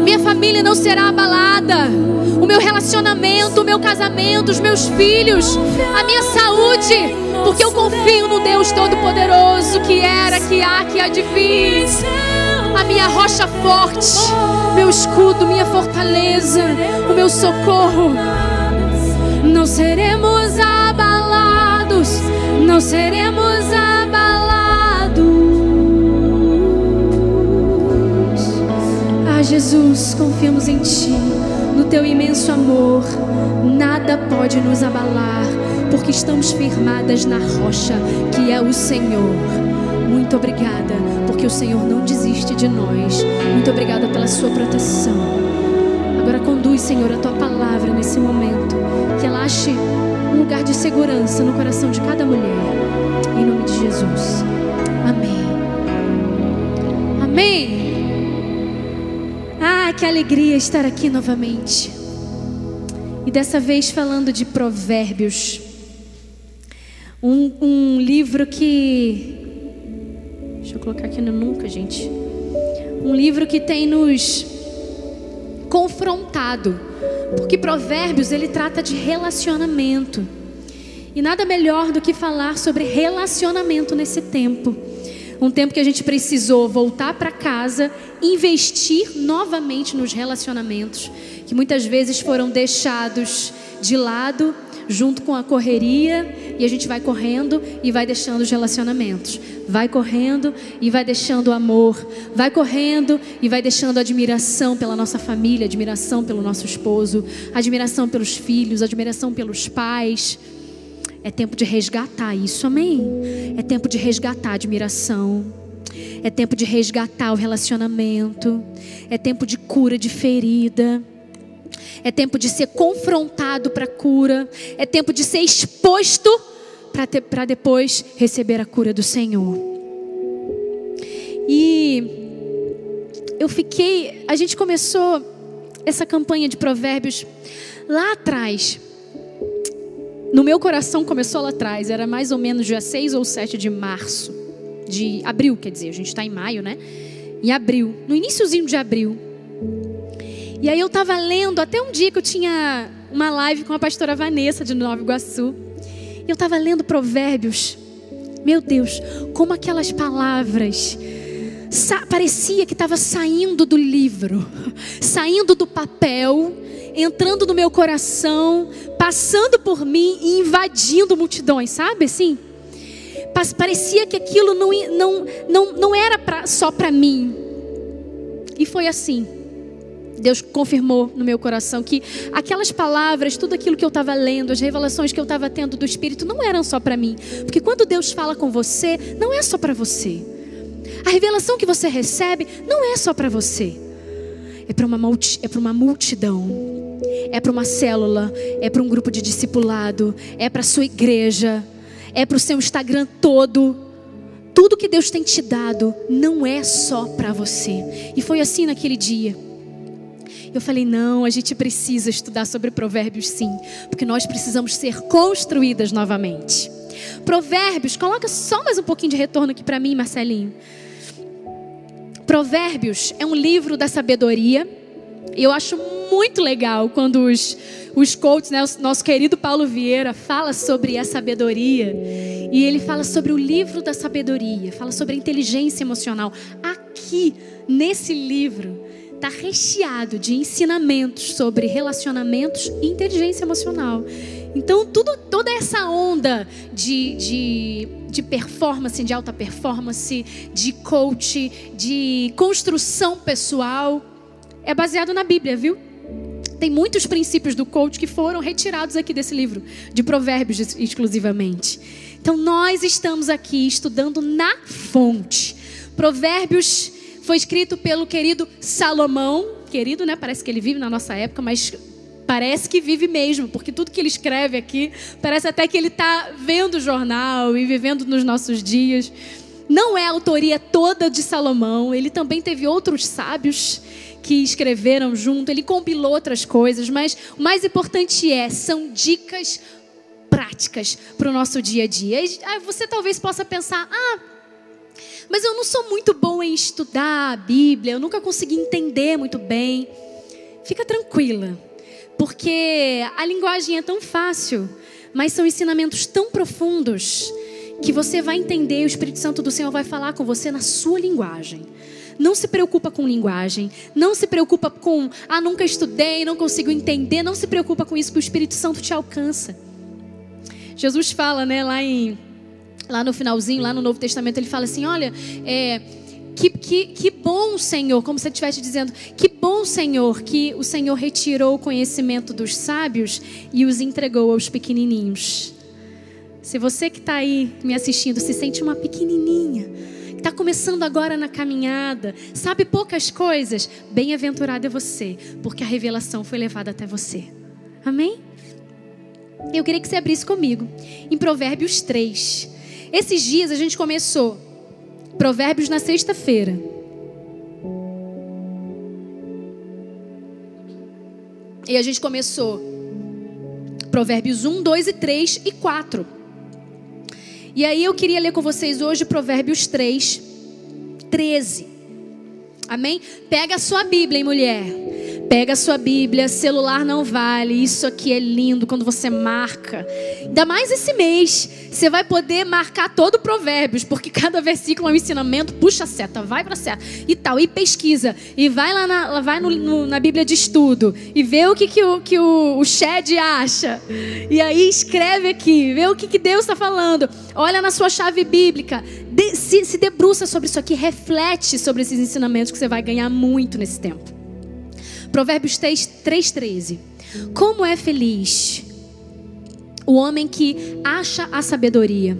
Minha família não será abalada. O meu relacionamento, o meu casamento, os meus filhos, a minha saúde, porque eu confio no Deus Todo-Poderoso que era, que há, que há de vir a minha rocha forte, meu escudo, minha fortaleza, o meu socorro. Não seremos abalados, não seremos Jesus, confiamos em Ti, no Teu imenso amor. Nada pode nos abalar, porque estamos firmadas na rocha que é o Senhor. Muito obrigada, porque o Senhor não desiste de nós. Muito obrigada pela Sua proteção. Agora conduz, Senhor, a tua palavra nesse momento. Que ela ache um lugar de segurança no coração de cada mulher. Em nome de Jesus. Amém. Amém. Que alegria estar aqui novamente. E dessa vez falando de Provérbios. Um, um livro que. Deixa eu colocar aqui no nunca, gente. Um livro que tem nos confrontado, porque Provérbios ele trata de relacionamento. E nada melhor do que falar sobre relacionamento nesse tempo. Um tempo que a gente precisou voltar para casa, investir novamente nos relacionamentos, que muitas vezes foram deixados de lado junto com a correria e a gente vai correndo e vai deixando os relacionamentos. Vai correndo e vai deixando o amor. Vai correndo e vai deixando admiração pela nossa família, admiração pelo nosso esposo, admiração pelos filhos, admiração pelos pais. É tempo de resgatar isso, amém? É tempo de resgatar a admiração. É tempo de resgatar o relacionamento. É tempo de cura de ferida. É tempo de ser confrontado para cura. É tempo de ser exposto para depois receber a cura do Senhor. E eu fiquei. A gente começou essa campanha de provérbios lá atrás. No meu coração começou lá atrás, era mais ou menos dia 6 ou 7 de março. De abril, quer dizer, a gente está em maio, né? Em abril, no iníciozinho de abril. E aí eu estava lendo até um dia que eu tinha uma live com a pastora Vanessa de Nova Iguaçu. Eu estava lendo Provérbios. Meu Deus, como aquelas palavras parecia que estava saindo do livro, saindo do papel, entrando no meu coração, passando por mim e invadindo multidões, sabe assim? Parecia que aquilo não, não, não, não era pra, só para mim. E foi assim. Deus confirmou no meu coração que aquelas palavras, tudo aquilo que eu estava lendo, as revelações que eu estava tendo do Espírito, não eram só para mim. Porque quando Deus fala com você, não é só para você. A revelação que você recebe não é só para você. É para uma, multi, é uma multidão. É para uma célula. É para um grupo de discipulado. É para a sua igreja. É para o seu Instagram todo. Tudo que Deus tem te dado não é só para você. E foi assim naquele dia. Eu falei: não, a gente precisa estudar sobre Provérbios sim, porque nós precisamos ser construídas novamente. Provérbios, coloca só mais um pouquinho de retorno aqui para mim, Marcelinho. Provérbios é um livro da sabedoria. E eu acho muito legal quando os, os coaches, né, o nosso querido Paulo Vieira, fala sobre a sabedoria. E ele fala sobre o livro da sabedoria, fala sobre a inteligência emocional. Aqui, nesse livro, está recheado de ensinamentos sobre relacionamentos e inteligência emocional. Então, tudo, toda essa onda de, de, de performance, de alta performance, de coach, de construção pessoal, é baseado na Bíblia, viu? Tem muitos princípios do coach que foram retirados aqui desse livro, de Provérbios exclusivamente. Então, nós estamos aqui estudando na fonte. Provérbios foi escrito pelo querido Salomão. Querido, né? Parece que ele vive na nossa época, mas Parece que vive mesmo, porque tudo que ele escreve aqui, parece até que ele está vendo o jornal e vivendo nos nossos dias. Não é a autoria toda de Salomão, ele também teve outros sábios que escreveram junto, ele compilou outras coisas, mas o mais importante é, são dicas práticas para o nosso dia a dia. E você talvez possa pensar, ah, mas eu não sou muito bom em estudar a Bíblia, eu nunca consegui entender muito bem. Fica tranquila porque a linguagem é tão fácil, mas são ensinamentos tão profundos que você vai entender, o Espírito Santo do Senhor vai falar com você na sua linguagem. Não se preocupa com linguagem, não se preocupa com, ah, nunca estudei, não consigo entender, não se preocupa com isso que o Espírito Santo te alcança. Jesus fala, né, lá em lá no finalzinho, lá no Novo Testamento, ele fala assim: olha, é, que, que, que bom, Senhor, como se estivesse dizendo, que bom, Senhor, que o Senhor retirou o conhecimento dos sábios e os entregou aos pequenininhos. Se você que está aí me assistindo se sente uma pequenininha, está começando agora na caminhada, sabe poucas coisas, bem-aventurado é você, porque a revelação foi levada até você. Amém? Eu queria que você abrisse comigo em Provérbios 3. Esses dias a gente começou Provérbios na sexta-feira. E a gente começou Provérbios 1, 2 e 3 e 4. E aí eu queria ler com vocês hoje Provérbios 3, 13. Amém? Pega a sua Bíblia, hein, mulher. Pega a sua Bíblia, celular não vale. Isso aqui é lindo quando você marca. Ainda mais esse mês, você vai poder marcar todo o Provérbios, porque cada versículo é um ensinamento. Puxa a seta, vai para seta e tal. E pesquisa. E vai lá na, vai no, no, na Bíblia de estudo e vê o que, que, o, que o, o acha. E aí escreve aqui, vê o que, que Deus está falando. Olha na sua chave bíblica. De, se, se debruça sobre isso aqui, reflete sobre esses ensinamentos que você vai ganhar muito nesse tempo. Provérbios 3,13. Como é feliz o homem que acha a sabedoria,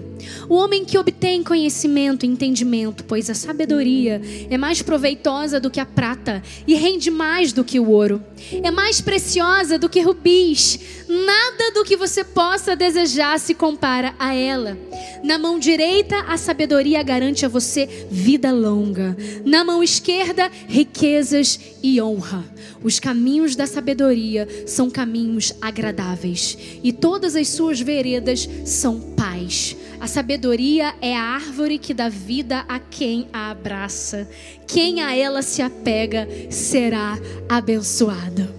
o homem que obtém conhecimento e entendimento, pois a sabedoria é mais proveitosa do que a prata e rende mais do que o ouro, é mais preciosa do que rubis. Nada do que você possa desejar se compara a ela. Na mão direita, a sabedoria garante a você vida longa, na mão esquerda, riquezas e honra. Os caminhos da sabedoria são caminhos agradáveis, e todas as suas veredas são paz. A sabedoria é a árvore que dá vida a quem a abraça. Quem a ela se apega será abençoado.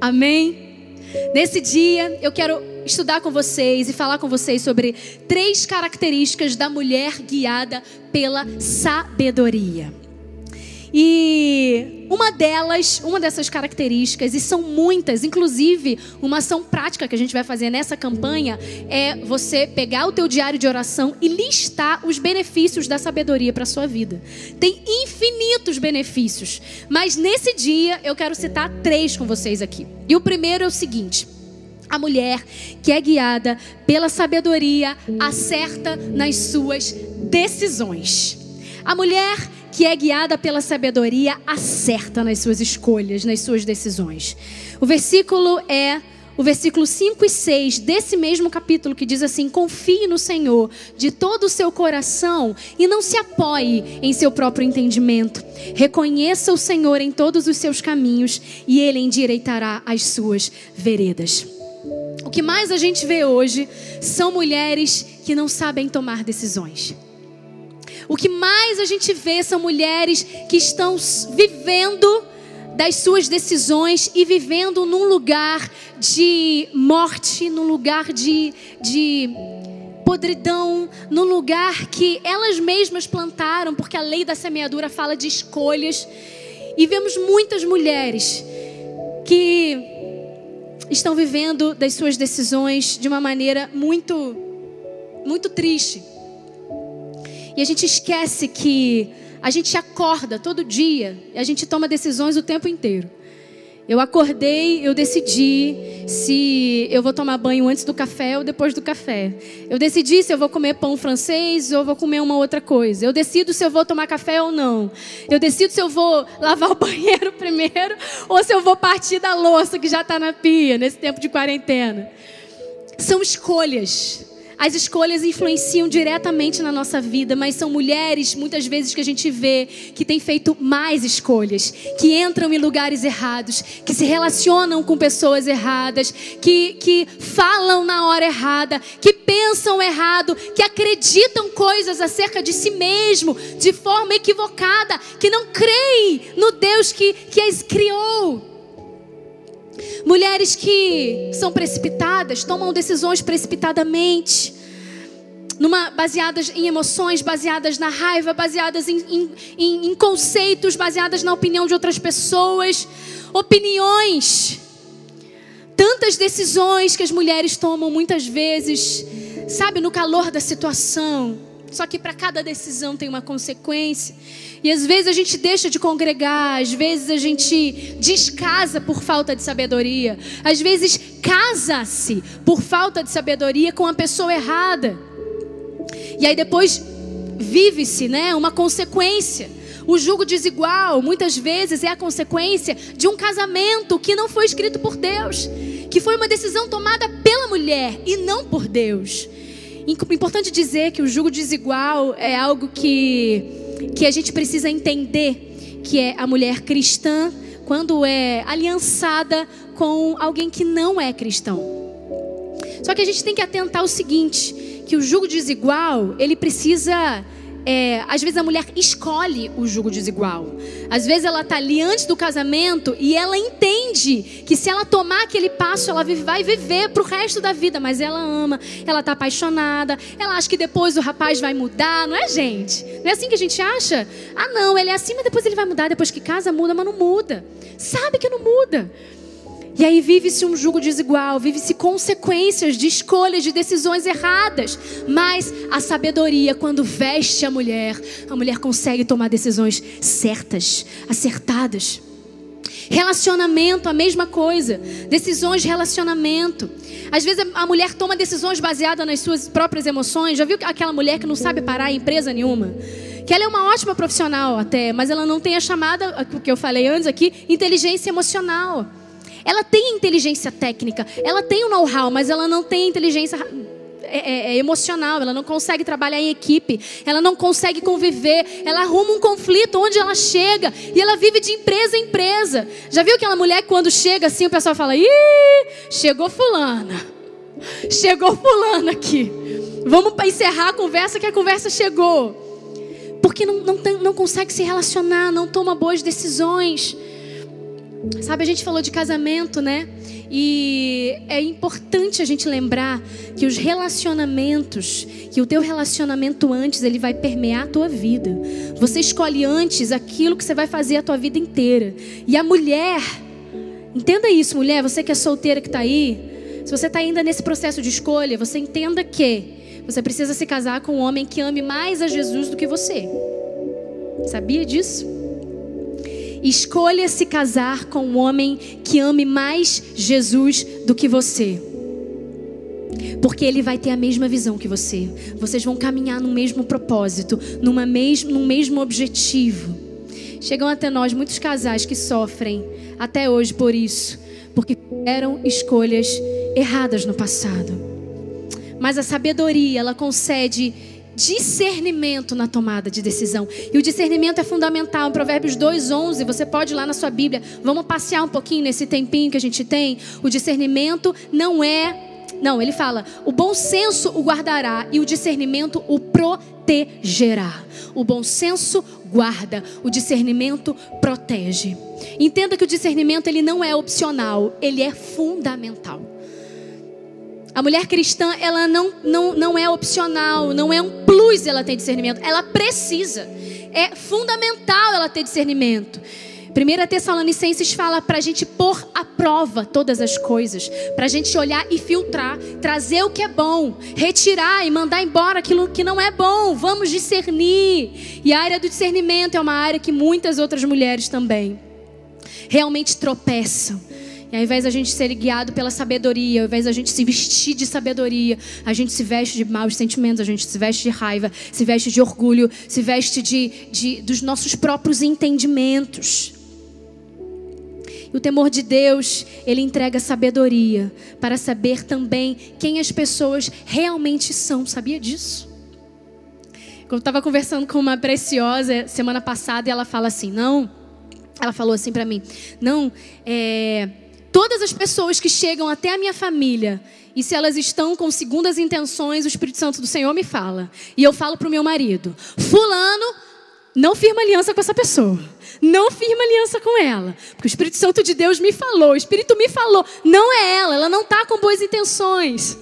Amém? Nesse dia, eu quero estudar com vocês e falar com vocês sobre três características da mulher guiada pela sabedoria. E uma delas, uma dessas características, e são muitas, inclusive uma ação prática que a gente vai fazer nessa campanha é você pegar o teu diário de oração e listar os benefícios da sabedoria para sua vida. Tem infinitos benefícios, mas nesse dia eu quero citar três com vocês aqui. E o primeiro é o seguinte: a mulher que é guiada pela sabedoria acerta nas suas decisões. A mulher que é guiada pela sabedoria acerta nas suas escolhas, nas suas decisões. O versículo é o versículo 5 e 6 desse mesmo capítulo que diz assim: Confie no Senhor de todo o seu coração e não se apoie em seu próprio entendimento. Reconheça o Senhor em todos os seus caminhos e ele endireitará as suas veredas. O que mais a gente vê hoje são mulheres que não sabem tomar decisões. O que mais a gente vê são mulheres que estão vivendo das suas decisões e vivendo num lugar de morte, num lugar de, de podridão, num lugar que elas mesmas plantaram, porque a lei da semeadura fala de escolhas. E vemos muitas mulheres que estão vivendo das suas decisões de uma maneira muito, muito triste. E a gente esquece que a gente acorda todo dia e a gente toma decisões o tempo inteiro. Eu acordei, eu decidi se eu vou tomar banho antes do café ou depois do café. Eu decidi se eu vou comer pão francês ou vou comer uma outra coisa. Eu decido se eu vou tomar café ou não. Eu decido se eu vou lavar o banheiro primeiro ou se eu vou partir da louça que já está na pia nesse tempo de quarentena. São escolhas. As escolhas influenciam diretamente na nossa vida, mas são mulheres, muitas vezes, que a gente vê que têm feito mais escolhas, que entram em lugares errados, que se relacionam com pessoas erradas, que, que falam na hora errada, que pensam errado, que acreditam coisas acerca de si mesmo de forma equivocada, que não creem no Deus que, que as criou. Mulheres que são precipitadas, tomam decisões precipitadamente, numa, baseadas em emoções, baseadas na raiva, baseadas em, em, em, em conceitos, baseadas na opinião de outras pessoas, opiniões. Tantas decisões que as mulheres tomam muitas vezes, sabe, no calor da situação. Só que para cada decisão tem uma consequência. E às vezes a gente deixa de congregar, às vezes a gente descasa por falta de sabedoria, às vezes casa-se por falta de sabedoria com a pessoa errada. E aí depois vive-se, né, uma consequência. O julgo desigual, muitas vezes, é a consequência de um casamento que não foi escrito por Deus, que foi uma decisão tomada pela mulher e não por Deus. Importante dizer que o julgo desigual é algo que que a gente precisa entender que é a mulher cristã quando é aliançada com alguém que não é cristão. Só que a gente tem que atentar o seguinte, que o jugo desigual, ele precisa é, às vezes a mulher escolhe o jugo desigual. Às vezes ela está ali antes do casamento e ela entende que se ela tomar aquele passo, ela vai viver para o resto da vida. Mas ela ama, ela está apaixonada, ela acha que depois o rapaz vai mudar, não é, gente? Não é assim que a gente acha? Ah, não, ele é assim, mas depois ele vai mudar. Depois que casa, muda, mas não muda. Sabe que não muda. E aí vive-se um jugo desigual, vive-se consequências de escolhas, de decisões erradas. Mas a sabedoria, quando veste a mulher, a mulher consegue tomar decisões certas, acertadas. Relacionamento, a mesma coisa. Decisões de relacionamento. Às vezes a mulher toma decisões baseadas nas suas próprias emoções. Já viu aquela mulher que não sabe parar em empresa nenhuma? Que ela é uma ótima profissional até, mas ela não tem a chamada, o que eu falei antes aqui, inteligência emocional. Ela tem inteligência técnica, ela tem o know-how, mas ela não tem inteligência é, é, é, emocional, ela não consegue trabalhar em equipe, ela não consegue conviver, ela arruma um conflito onde ela chega e ela vive de empresa em empresa. Já viu aquela mulher que quando chega assim o pessoal fala: Ih, chegou Fulana, chegou Fulana aqui, vamos encerrar a conversa que a conversa chegou. Porque não, não, não consegue se relacionar, não toma boas decisões. Sabe, a gente falou de casamento, né? E é importante a gente lembrar que os relacionamentos, que o teu relacionamento antes, ele vai permear a tua vida. Você escolhe antes aquilo que você vai fazer a tua vida inteira. E a mulher, entenda isso, mulher, você que é solteira que está aí, se você está ainda nesse processo de escolha, você entenda que você precisa se casar com um homem que ame mais a Jesus do que você. Sabia disso? Escolha se casar com um homem que ame mais Jesus do que você. Porque ele vai ter a mesma visão que você. Vocês vão caminhar no mesmo propósito, numa mesmo, num mesmo objetivo. Chegam até nós muitos casais que sofrem até hoje por isso, porque fizeram escolhas erradas no passado. Mas a sabedoria, ela concede discernimento na tomada de decisão. E o discernimento é fundamental. Em Provérbios 2:11, você pode ir lá na sua Bíblia, vamos passear um pouquinho nesse tempinho que a gente tem. O discernimento não é não, ele fala: o bom senso o guardará e o discernimento o protegerá. O bom senso guarda, o discernimento protege. Entenda que o discernimento ele não é opcional, ele é fundamental. A mulher cristã, ela não, não, não é opcional, não é um plus ela ter discernimento. Ela precisa. É fundamental ela ter discernimento. 1 Tessalonicenses fala para a gente pôr à prova todas as coisas, para a gente olhar e filtrar, trazer o que é bom, retirar e mandar embora aquilo que não é bom. Vamos discernir. E a área do discernimento é uma área que muitas outras mulheres também realmente tropeçam e ao invés da gente ser guiado pela sabedoria, ao invés da gente se vestir de sabedoria, a gente se veste de maus sentimentos, a gente se veste de raiva, se veste de orgulho, se veste de, de dos nossos próprios entendimentos. E o temor de Deus, ele entrega sabedoria para saber também quem as pessoas realmente são. Sabia disso? Eu estava conversando com uma preciosa semana passada e ela fala assim: não. Ela falou assim para mim: não, é Todas as pessoas que chegam até a minha família, e se elas estão com segundas intenções, o Espírito Santo do Senhor me fala. E eu falo para o meu marido: Fulano, não firma aliança com essa pessoa. Não firma aliança com ela. Porque o Espírito Santo de Deus me falou, o Espírito me falou. Não é ela, ela não está com boas intenções.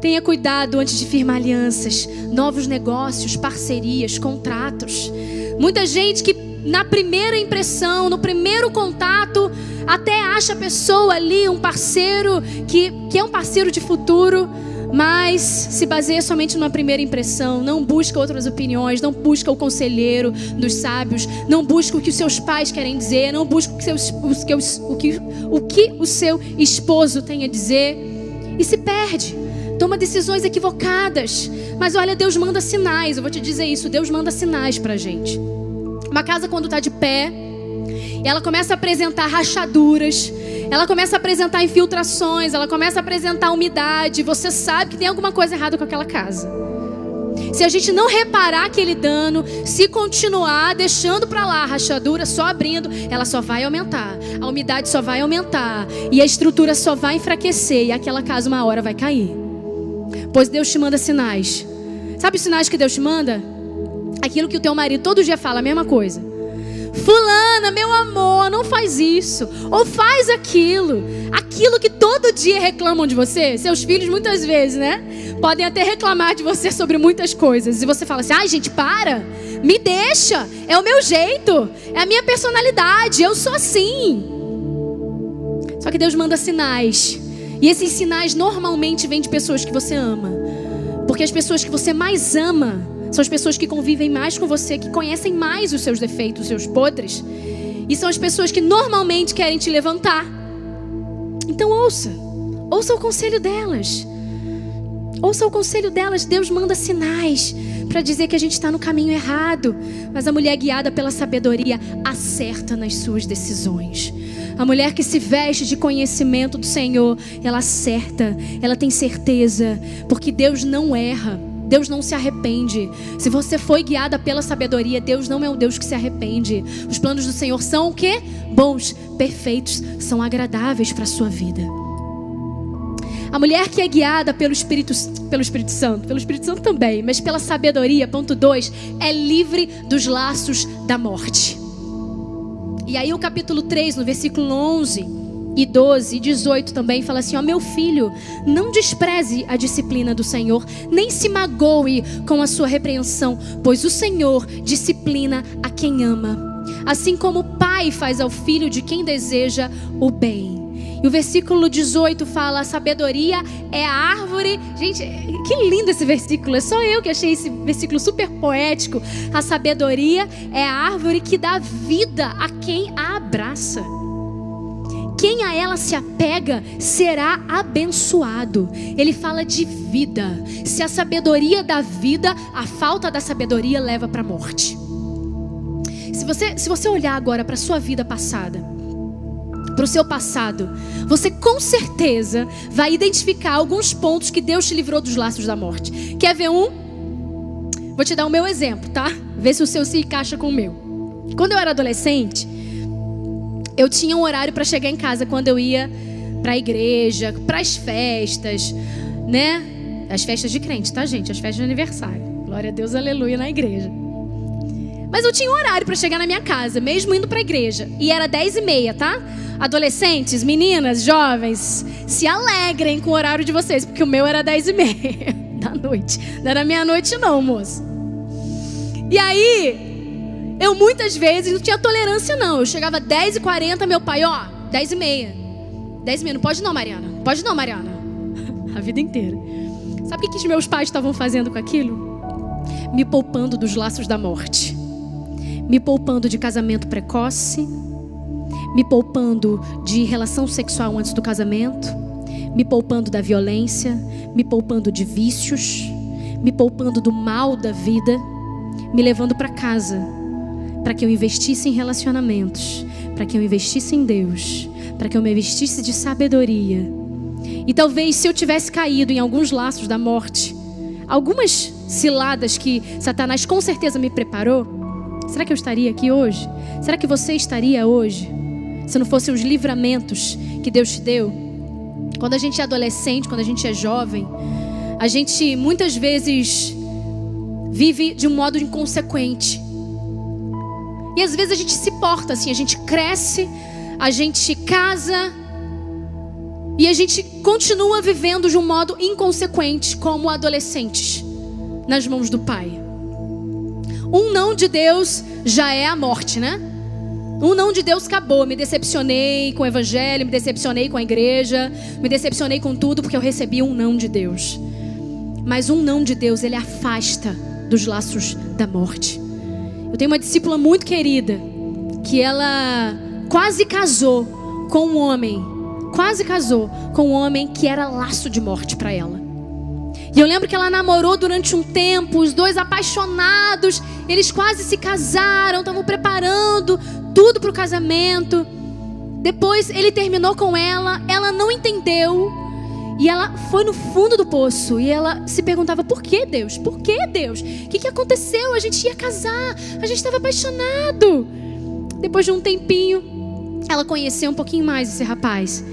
Tenha cuidado antes de firmar alianças, novos negócios, parcerias, contratos. Muita gente que na primeira impressão, no primeiro contato, até acha a pessoa ali um parceiro que, que é um parceiro de futuro, mas se baseia somente numa primeira impressão, não busca outras opiniões, não busca o conselheiro dos sábios, não busca o que os seus pais querem dizer, não busca o que, seus, o que, o que, o que o seu esposo tem a dizer e se perde. Toma decisões equivocadas. Mas olha, Deus manda sinais. Eu vou te dizer isso. Deus manda sinais pra gente. Uma casa, quando está de pé, ela começa a apresentar rachaduras, ela começa a apresentar infiltrações, ela começa a apresentar umidade. Você sabe que tem alguma coisa errada com aquela casa. Se a gente não reparar aquele dano, se continuar deixando para lá a rachadura só abrindo, ela só vai aumentar. A umidade só vai aumentar e a estrutura só vai enfraquecer e aquela casa uma hora vai cair. Pois Deus te manda sinais. Sabe os sinais que Deus te manda? Aquilo que o teu marido todo dia fala, a mesma coisa. Fulana, meu amor, não faz isso. Ou faz aquilo. Aquilo que todo dia reclamam de você. Seus filhos, muitas vezes, né? Podem até reclamar de você sobre muitas coisas. E você fala assim: ai, gente, para. Me deixa. É o meu jeito. É a minha personalidade. Eu sou assim. Só que Deus manda sinais. E esses sinais normalmente vêm de pessoas que você ama. Porque as pessoas que você mais ama são as pessoas que convivem mais com você, que conhecem mais os seus defeitos, os seus podres. E são as pessoas que normalmente querem te levantar. Então ouça. Ouça o conselho delas. Ouça o conselho delas. Deus manda sinais para dizer que a gente está no caminho errado. Mas a mulher guiada pela sabedoria acerta nas suas decisões. A mulher que se veste de conhecimento do Senhor, ela acerta, ela tem certeza, porque Deus não erra. Deus não se arrepende. Se você foi guiada pela sabedoria, Deus não é um Deus que se arrepende. Os planos do Senhor são o quê? Bons, perfeitos, são agradáveis para a sua vida. A mulher que é guiada pelo Espírito, pelo Espírito Santo, pelo Espírito Santo também, mas pela sabedoria, ponto 2, é livre dos laços da morte. E aí o capítulo 3, no versículo 11 e 12 e 18 também fala assim: Ó meu filho, não despreze a disciplina do Senhor, nem se magoe com a sua repreensão, pois o Senhor disciplina a quem ama, assim como o pai faz ao filho de quem deseja o bem. E o versículo 18 fala: a sabedoria é a árvore. Gente, que lindo esse versículo. É só eu que achei esse versículo super poético. A sabedoria é a árvore que dá vida a quem a abraça. Quem a ela se apega será abençoado. Ele fala de vida. Se a sabedoria dá vida, a falta da sabedoria leva para a morte. Se você, se você olhar agora para a sua vida passada, para o seu passado, você com certeza vai identificar alguns pontos que Deus te livrou dos laços da morte. Quer ver um? Vou te dar o meu exemplo, tá? Vê se o seu se encaixa com o meu. Quando eu era adolescente, eu tinha um horário para chegar em casa quando eu ia para a igreja, para as festas, né? As festas de crente, tá, gente? As festas de aniversário. Glória a Deus, aleluia na igreja. Mas eu tinha um horário para chegar na minha casa, mesmo indo para a igreja. E era 10 e meia, tá? Adolescentes, meninas, jovens, se alegrem com o horário de vocês, porque o meu era 10 e meia da noite. Não era meia-noite, não, moço. E aí, eu muitas vezes não tinha tolerância, não. Eu chegava 10 e 40 meu pai, ó, 10 e meia. 10 e meia, não pode não, Mariana. Pode não, Mariana. A vida inteira. Sabe o que, que os meus pais estavam fazendo com aquilo? Me poupando dos laços da morte. Me poupando de casamento precoce me poupando de relação sexual antes do casamento, me poupando da violência, me poupando de vícios, me poupando do mal da vida, me levando para casa, para que eu investisse em relacionamentos, para que eu investisse em Deus, para que eu me investisse de sabedoria. E talvez se eu tivesse caído em alguns laços da morte, algumas ciladas que Satanás com certeza me preparou, será que eu estaria aqui hoje? Será que você estaria hoje? se não fossem os livramentos que Deus te deu. Quando a gente é adolescente, quando a gente é jovem, a gente muitas vezes vive de um modo inconsequente. E às vezes a gente se porta assim, a gente cresce, a gente casa e a gente continua vivendo de um modo inconsequente, como adolescentes, nas mãos do Pai. Um não de Deus já é a morte, né? Um não de Deus acabou. Me decepcionei com o evangelho, me decepcionei com a igreja, me decepcionei com tudo porque eu recebi um não de Deus. Mas um não de Deus, ele afasta dos laços da morte. Eu tenho uma discípula muito querida que ela quase casou com um homem, quase casou com um homem que era laço de morte para ela. E eu lembro que ela namorou durante um tempo, os dois apaixonados, eles quase se casaram, estavam preparando tudo para o casamento. Depois ele terminou com ela, ela não entendeu. E ela foi no fundo do poço e ela se perguntava: por que Deus? Por que Deus? O que, que aconteceu? A gente ia casar, a gente estava apaixonado. Depois de um tempinho, ela conheceu um pouquinho mais esse rapaz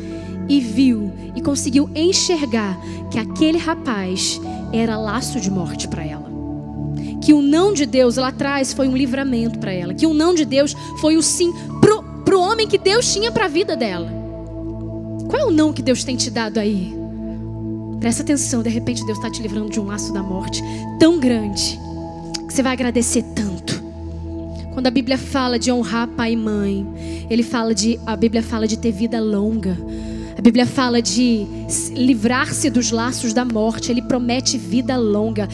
e viu e conseguiu enxergar que aquele rapaz era laço de morte para ela. Que o não de Deus lá atrás foi um livramento para ela. Que o não de Deus foi o sim pro, pro homem que Deus tinha para a vida dela. Qual é o não que Deus tem te dado aí? Presta atenção, de repente Deus está te livrando de um laço da morte tão grande que você vai agradecer tanto. Quando a Bíblia fala de honrar pai e mãe, ele fala de a Bíblia fala de ter vida longa. A Bíblia fala de livrar-se dos laços da morte, ele promete vida longa.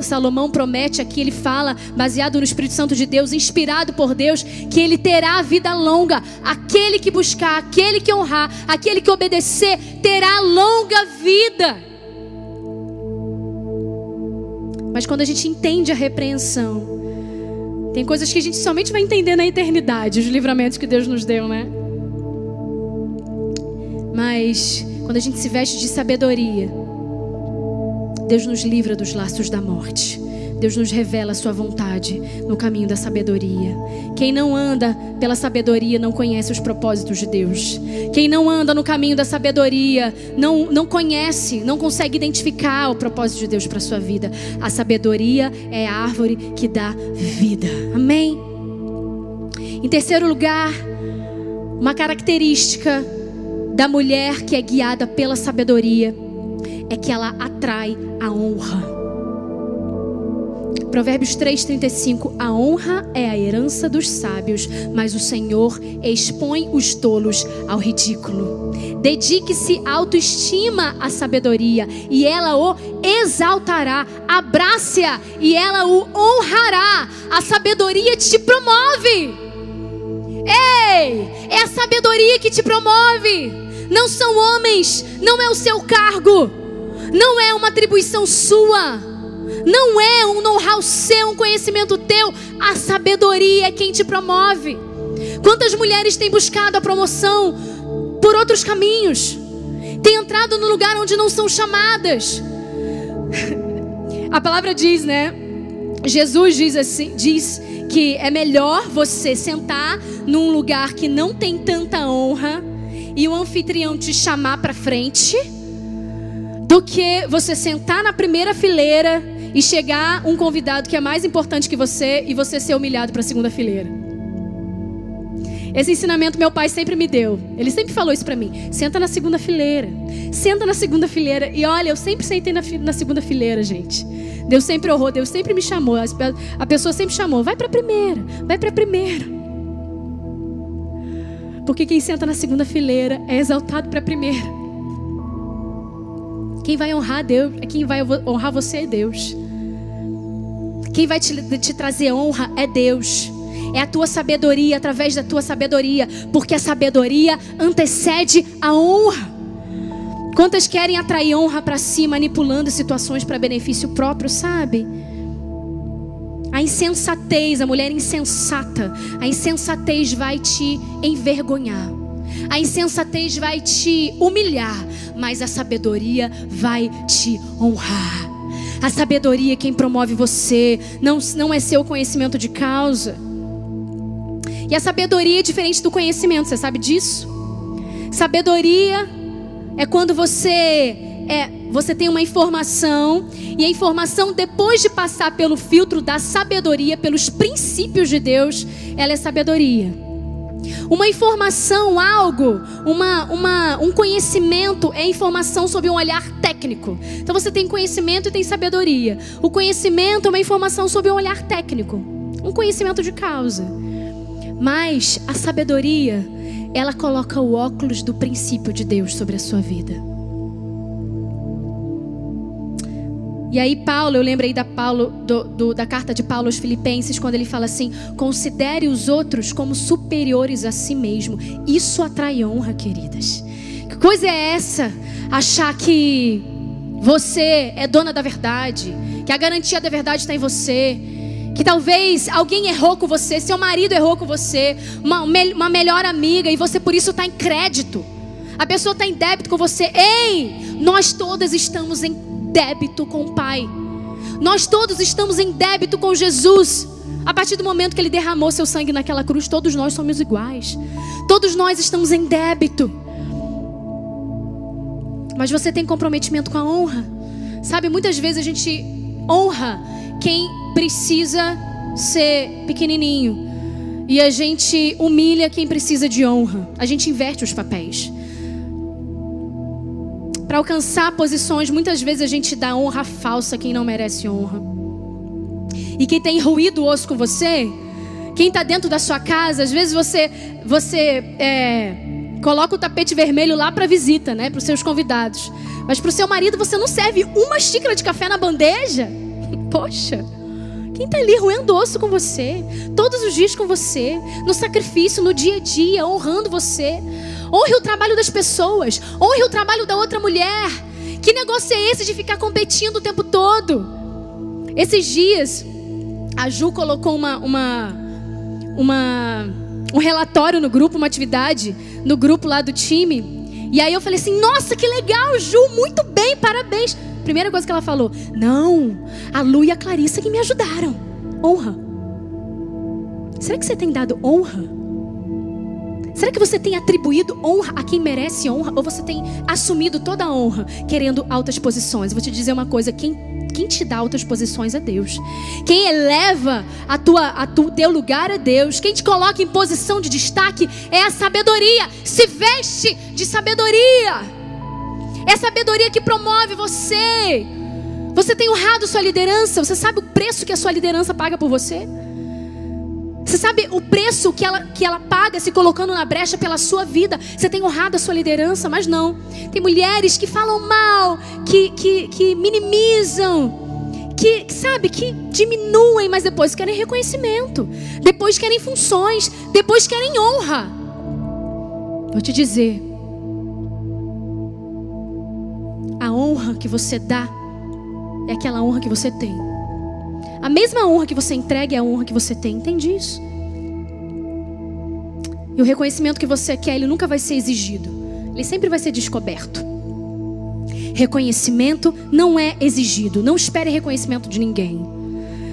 Salomão promete aqui, ele fala, baseado no Espírito Santo de Deus, inspirado por Deus, que ele terá vida longa. Aquele que buscar, aquele que honrar, aquele que obedecer, terá longa vida. Mas quando a gente entende a repreensão, tem coisas que a gente somente vai entender na eternidade, os livramentos que Deus nos deu, né? Mas quando a gente se veste de sabedoria, Deus nos livra dos laços da morte. Deus nos revela a sua vontade no caminho da sabedoria. Quem não anda pela sabedoria não conhece os propósitos de Deus. Quem não anda no caminho da sabedoria não, não conhece, não consegue identificar o propósito de Deus para a sua vida. A sabedoria é a árvore que dá vida. Amém? Em terceiro lugar, Uma característica da mulher que é guiada pela sabedoria é que ela atrai a honra. Provérbios 3,35: A honra é a herança dos sábios, mas o Senhor expõe os tolos ao ridículo. Dedique-se à autoestima à sabedoria, e ela o exaltará. Abrace-a, e ela o honrará. A sabedoria te promove. Ei, é a sabedoria que te promove. Não são homens, não é o seu cargo, não é uma atribuição sua não é um know-how seu, um conhecimento teu. A sabedoria é quem te promove. Quantas mulheres têm buscado a promoção por outros caminhos? Têm entrado no lugar onde não são chamadas. A palavra diz, né? Jesus diz assim, diz que é melhor você sentar num lugar que não tem tanta honra e o anfitrião te chamar para frente do que você sentar na primeira fileira e chegar um convidado que é mais importante que você e você ser humilhado para a segunda fileira. Esse ensinamento meu pai sempre me deu. Ele sempre falou isso para mim. Senta na segunda fileira. Senta na segunda fileira. E olha, eu sempre sentei na, na segunda fileira, gente. Deus sempre honrou, Deus sempre me chamou. A pessoa sempre chamou. Vai para a primeira. Vai para a primeira. Porque quem senta na segunda fileira é exaltado para a primeira. Quem vai honrar Deus, quem vai honrar você é Deus. Quem vai te, te trazer honra é Deus. É a tua sabedoria, através da tua sabedoria, porque a sabedoria antecede a honra. Quantas querem atrair honra para si, manipulando situações para benefício próprio, sabe? A insensatez, a mulher insensata, a insensatez vai te envergonhar. A insensatez vai te humilhar, mas a sabedoria vai te honrar. A sabedoria é quem promove você, não, não é seu conhecimento de causa. E a sabedoria é diferente do conhecimento, você sabe disso? Sabedoria é quando você é, você tem uma informação e a informação depois de passar pelo filtro da sabedoria, pelos princípios de Deus, ela é sabedoria. Uma informação, algo, uma, uma, um conhecimento é informação sob um olhar técnico. Então você tem conhecimento e tem sabedoria. O conhecimento é uma informação sob um olhar técnico, um conhecimento de causa. Mas a sabedoria, ela coloca o óculos do princípio de Deus sobre a sua vida. E aí, Paulo, eu lembrei da, Paulo, do, do, da carta de Paulo aos Filipenses, quando ele fala assim: considere os outros como superiores a si mesmo. Isso atrai honra, queridas. Que coisa é essa? Achar que você é dona da verdade, que a garantia da verdade está em você, que talvez alguém errou com você, seu marido errou com você, uma, uma melhor amiga, e você por isso está em crédito. A pessoa está em débito com você. Ei, nós todas estamos em débito com o Pai. Nós todos estamos em débito com Jesus. A partir do momento que ele derramou seu sangue naquela cruz, todos nós somos iguais. Todos nós estamos em débito. Mas você tem comprometimento com a honra. Sabe, muitas vezes a gente honra quem precisa ser pequenininho. E a gente humilha quem precisa de honra. A gente inverte os papéis. Para alcançar posições, muitas vezes a gente dá honra falsa a quem não merece honra. E quem tem ruído o osso com você, quem está dentro da sua casa, às vezes você você é, coloca o tapete vermelho lá para visita, né, para os seus convidados. Mas para o seu marido você não serve uma xícara de café na bandeja. Poxa. Quem está ali roendo osso com você, todos os dias com você, no sacrifício, no dia a dia, honrando você. Honre o trabalho das pessoas. Honre o trabalho da outra mulher. Que negócio é esse de ficar competindo o tempo todo? Esses dias, a Ju colocou uma, uma, uma, um relatório no grupo, uma atividade no grupo lá do time. E aí eu falei assim: Nossa, que legal, Ju, muito bem, parabéns. Primeira coisa que ela falou: Não, a Lu e a Clarissa que me ajudaram. Honra. Será que você tem dado honra? Será que você tem atribuído honra a quem merece honra? Ou você tem assumido toda a honra, querendo altas posições? Vou te dizer uma coisa: quem, Quem te dá outras posições é Deus. Quem eleva a tua, a tu, teu lugar é Deus. Quem te coloca em posição de destaque é a sabedoria. Se veste de sabedoria. É sabedoria que promove você. Você tem honrado sua liderança. Você sabe o preço que a sua liderança paga por você? Você sabe o preço que ela, que ela paga se colocando na brecha pela sua vida? Você tem honrado a sua liderança, mas não. Tem mulheres que falam mal, que, que, que minimizam, que, sabe, que diminuem, mas depois querem reconhecimento, depois querem funções, depois querem honra. Vou te dizer, honra que você dá é aquela honra que você tem. A mesma honra que você entrega é a honra que você tem. Entende isso? E o reconhecimento que você quer, ele nunca vai ser exigido. Ele sempre vai ser descoberto. Reconhecimento não é exigido. Não espere reconhecimento de ninguém.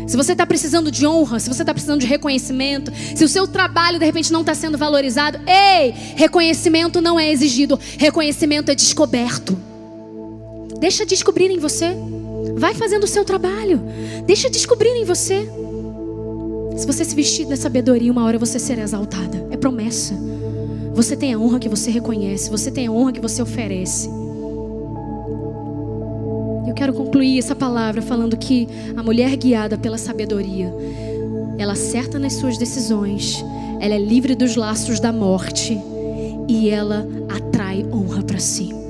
Se você está precisando de honra, se você está precisando de reconhecimento, se o seu trabalho de repente não está sendo valorizado, ei, reconhecimento não é exigido, reconhecimento é descoberto. Deixa descobrir em você. Vai fazendo o seu trabalho. Deixa descobrir em você. Se você se vestir da sabedoria, uma hora você será exaltada. É promessa. Você tem a honra que você reconhece. Você tem a honra que você oferece. Eu quero concluir essa palavra falando que a mulher guiada pela sabedoria, ela acerta nas suas decisões, ela é livre dos laços da morte e ela atrai honra para si.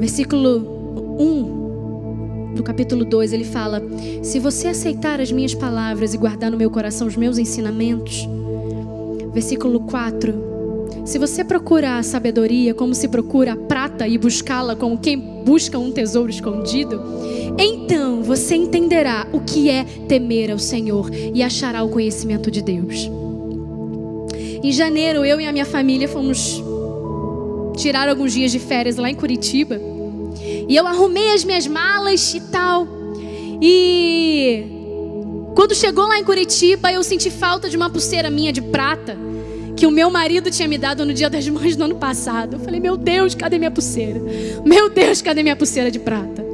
Versículo 1 do capítulo 2, ele fala: Se você aceitar as minhas palavras e guardar no meu coração os meus ensinamentos. Versículo 4. Se você procurar a sabedoria como se procura a prata e buscá-la como quem busca um tesouro escondido, então você entenderá o que é temer ao Senhor e achará o conhecimento de Deus. Em janeiro, eu e a minha família fomos tirar alguns dias de férias lá em Curitiba. E eu arrumei as minhas malas e tal. E quando chegou lá em Curitiba, eu senti falta de uma pulseira minha de prata que o meu marido tinha me dado no Dia das Mães do ano passado. Eu falei: "Meu Deus, cadê minha pulseira? Meu Deus, cadê minha pulseira de prata?"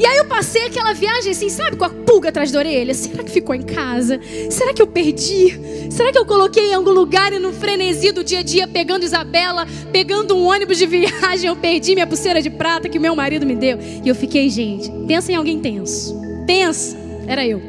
E aí eu passei aquela viagem assim, sabe, com a pulga atrás da orelha. Será que ficou em casa? Será que eu perdi? Será que eu coloquei em algum lugar e no frenesi do dia a dia, pegando Isabela, pegando um ônibus de viagem, eu perdi minha pulseira de prata que meu marido me deu? E eu fiquei, gente, pensa em alguém tenso. Pensa, era eu.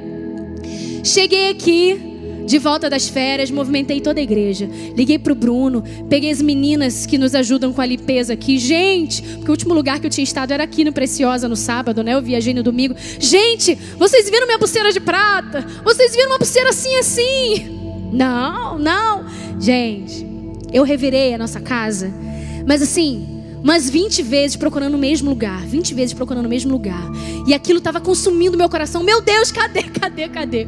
Cheguei aqui, de volta das férias, movimentei toda a igreja. Liguei pro Bruno, peguei as meninas que nos ajudam com a limpeza aqui. Gente, porque o último lugar que eu tinha estado era aqui no Preciosa no sábado, né? Eu viajei no domingo. Gente, vocês viram minha pulseira de prata? Vocês viram uma pulseira assim assim? Não, não. Gente, eu revirei a nossa casa. Mas assim, umas 20 vezes procurando o mesmo lugar, 20 vezes procurando o mesmo lugar. E aquilo estava consumindo meu coração. Meu Deus, cadê, cadê, cadê?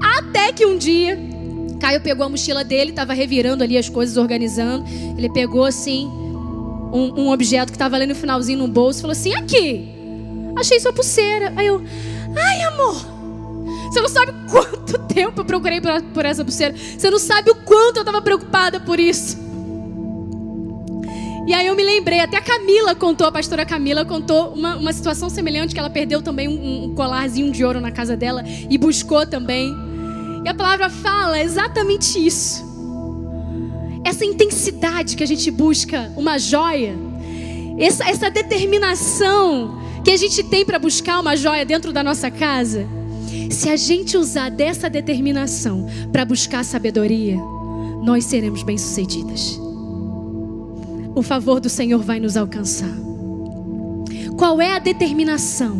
Até que um dia, Caio pegou a mochila dele, estava revirando ali as coisas, organizando. Ele pegou assim um, um objeto que estava ali no finalzinho no bolso falou assim: Aqui, achei sua pulseira. Aí eu, ai amor, você não sabe quanto tempo eu procurei por, por essa pulseira. Você não sabe o quanto eu estava preocupada por isso. E aí eu me lembrei, até a Camila contou, a pastora Camila contou uma, uma situação semelhante, que ela perdeu também um, um colarzinho de ouro na casa dela e buscou também. E a palavra fala exatamente isso. Essa intensidade que a gente busca uma joia, essa, essa determinação que a gente tem para buscar uma joia dentro da nossa casa, se a gente usar dessa determinação para buscar sabedoria, nós seremos bem-sucedidas o favor do Senhor vai nos alcançar. Qual é a determinação?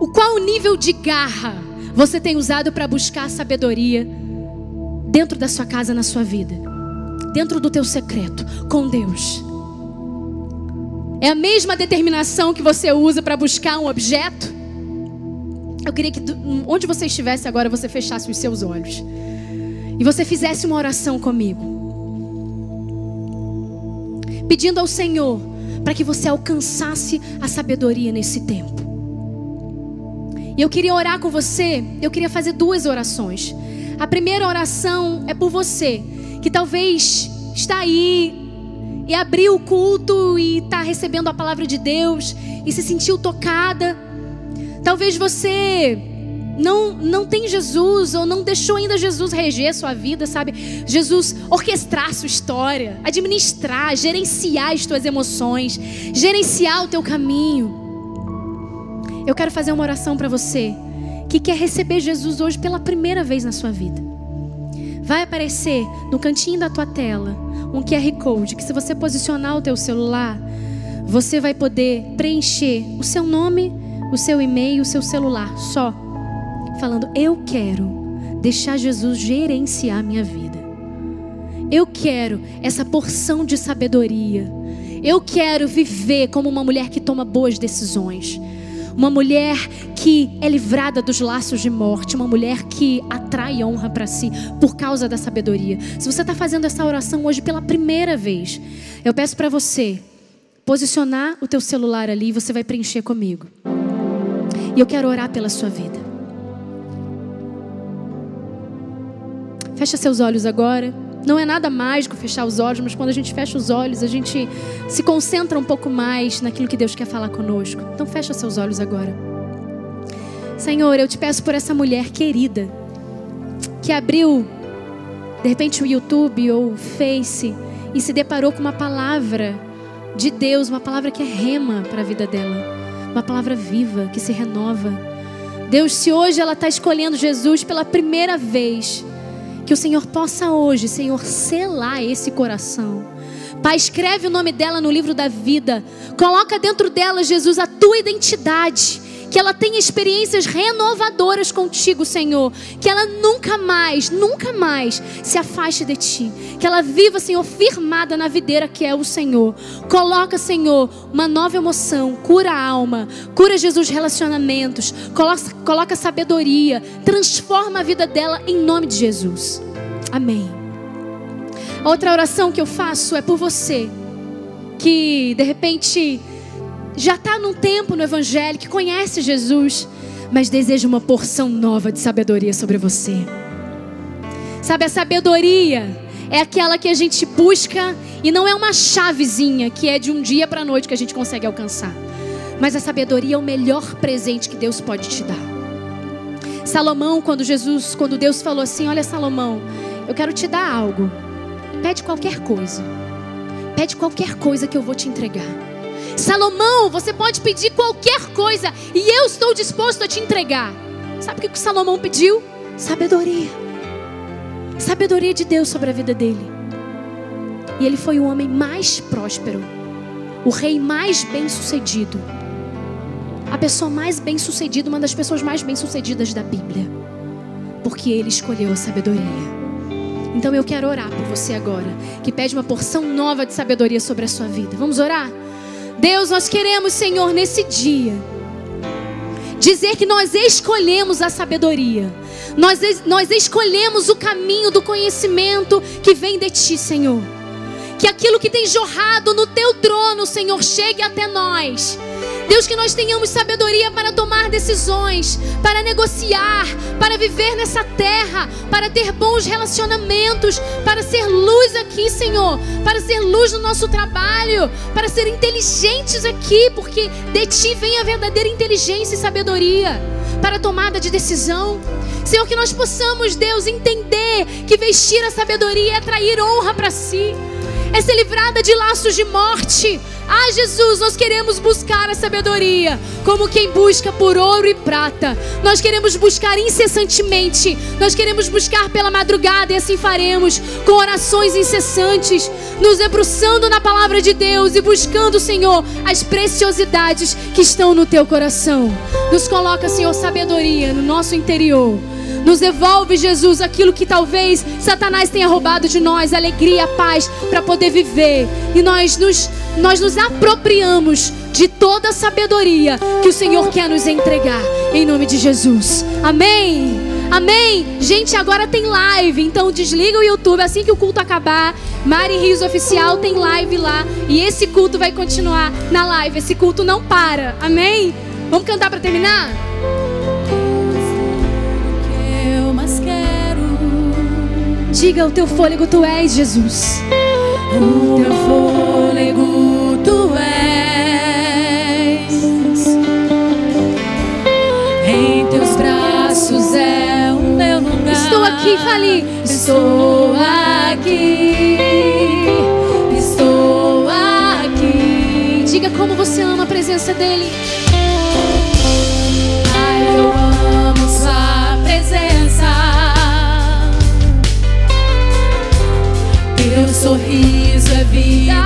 O qual o nível de garra você tem usado para buscar sabedoria dentro da sua casa, na sua vida, dentro do teu secreto com Deus? É a mesma determinação que você usa para buscar um objeto? Eu queria que onde você estivesse agora você fechasse os seus olhos e você fizesse uma oração comigo pedindo ao Senhor para que você alcançasse a sabedoria nesse tempo. E eu queria orar com você, eu queria fazer duas orações. A primeira oração é por você, que talvez está aí e abriu o culto e está recebendo a palavra de Deus e se sentiu tocada. Talvez você não não tem Jesus ou não deixou ainda Jesus reger sua vida, sabe? Jesus orquestrar sua história, administrar, gerenciar as tuas emoções, gerenciar o teu caminho. Eu quero fazer uma oração para você que quer receber Jesus hoje pela primeira vez na sua vida. Vai aparecer no cantinho da tua tela um QR Code que se você posicionar o teu celular, você vai poder preencher o seu nome, o seu e-mail, o seu celular, só falando eu quero deixar Jesus gerenciar minha vida. Eu quero essa porção de sabedoria. Eu quero viver como uma mulher que toma boas decisões uma mulher que é livrada dos laços de morte, uma mulher que atrai honra para si por causa da sabedoria. Se você está fazendo essa oração hoje pela primeira vez, eu peço para você posicionar o teu celular ali e você vai preencher comigo. E eu quero orar pela sua vida. Fecha seus olhos agora. Não é nada mágico fechar os olhos, mas quando a gente fecha os olhos, a gente se concentra um pouco mais naquilo que Deus quer falar conosco. Então fecha seus olhos agora. Senhor, eu te peço por essa mulher querida que abriu de repente o YouTube ou o Face e se deparou com uma palavra de Deus, uma palavra que é rema para a vida dela, uma palavra viva que se renova. Deus, se hoje ela está escolhendo Jesus pela primeira vez, que o Senhor possa hoje, Senhor, selar esse coração. Pai, escreve o nome dela no livro da vida. Coloca dentro dela, Jesus, a tua identidade que ela tenha experiências renovadoras contigo, Senhor. Que ela nunca mais, nunca mais se afaste de ti. Que ela viva, Senhor, firmada na videira que é o Senhor. Coloca, Senhor, uma nova emoção, cura a alma, cura Jesus relacionamentos, coloca, coloca sabedoria, transforma a vida dela em nome de Jesus. Amém. outra oração que eu faço é por você que de repente já está num tempo no Evangelho, que conhece Jesus, mas deseja uma porção nova de sabedoria sobre você. Sabe, a sabedoria é aquela que a gente busca e não é uma chavezinha que é de um dia para a noite que a gente consegue alcançar. Mas a sabedoria é o melhor presente que Deus pode te dar. Salomão, quando Jesus, quando Deus falou assim: Olha, Salomão, eu quero te dar algo. Pede qualquer coisa. Pede qualquer coisa que eu vou te entregar. Salomão, você pode pedir qualquer coisa e eu estou disposto a te entregar. Sabe o que Salomão pediu? Sabedoria. Sabedoria de Deus sobre a vida dele. E ele foi o homem mais próspero, o rei mais bem-sucedido, a pessoa mais bem-sucedida, uma das pessoas mais bem-sucedidas da Bíblia, porque ele escolheu a sabedoria. Então eu quero orar por você agora, que pede uma porção nova de sabedoria sobre a sua vida. Vamos orar? Deus, nós queremos, Senhor, nesse dia, dizer que nós escolhemos a sabedoria, nós, nós escolhemos o caminho do conhecimento que vem de Ti, Senhor. Que aquilo que tem jorrado no Teu trono, Senhor, chegue até nós Deus, que nós tenhamos sabedoria para tomar decisões, para negociar, para viver nessa terra, para ter bons relacionamentos, para ser luz aqui, Senhor, para ser luz no nosso trabalho, para ser inteligentes aqui, porque de Ti vem a verdadeira inteligência e sabedoria para tomada de decisão. Senhor, que nós possamos, Deus, entender que vestir a sabedoria é atrair honra para si é ser livrada de laços de morte. Ah, Jesus, nós queremos buscar a sabedoria como quem busca por ouro e prata. Nós queremos buscar incessantemente. Nós queremos buscar pela madrugada e assim faremos, com orações incessantes, nos debruçando na palavra de Deus e buscando, Senhor, as preciosidades que estão no teu coração. Nos coloca, Senhor, sabedoria no nosso interior nos devolve, Jesus, aquilo que talvez Satanás tenha roubado de nós, alegria, paz, para poder viver. E nós nos, nós nos apropriamos de toda a sabedoria que o Senhor quer nos entregar, em nome de Jesus. Amém. Amém. Gente, agora tem live, então desliga o YouTube assim que o culto acabar. Mari Rios Oficial tem live lá e esse culto vai continuar na live. Esse culto não para. Amém? Vamos cantar para terminar? Diga o teu fôlego, tu és Jesus. O teu fôlego. tu és. Em teus braços é o meu lugar. Estou aqui, fale. Estou aqui. Estou aqui. Diga como você ama a presença dele. sorriso é vida.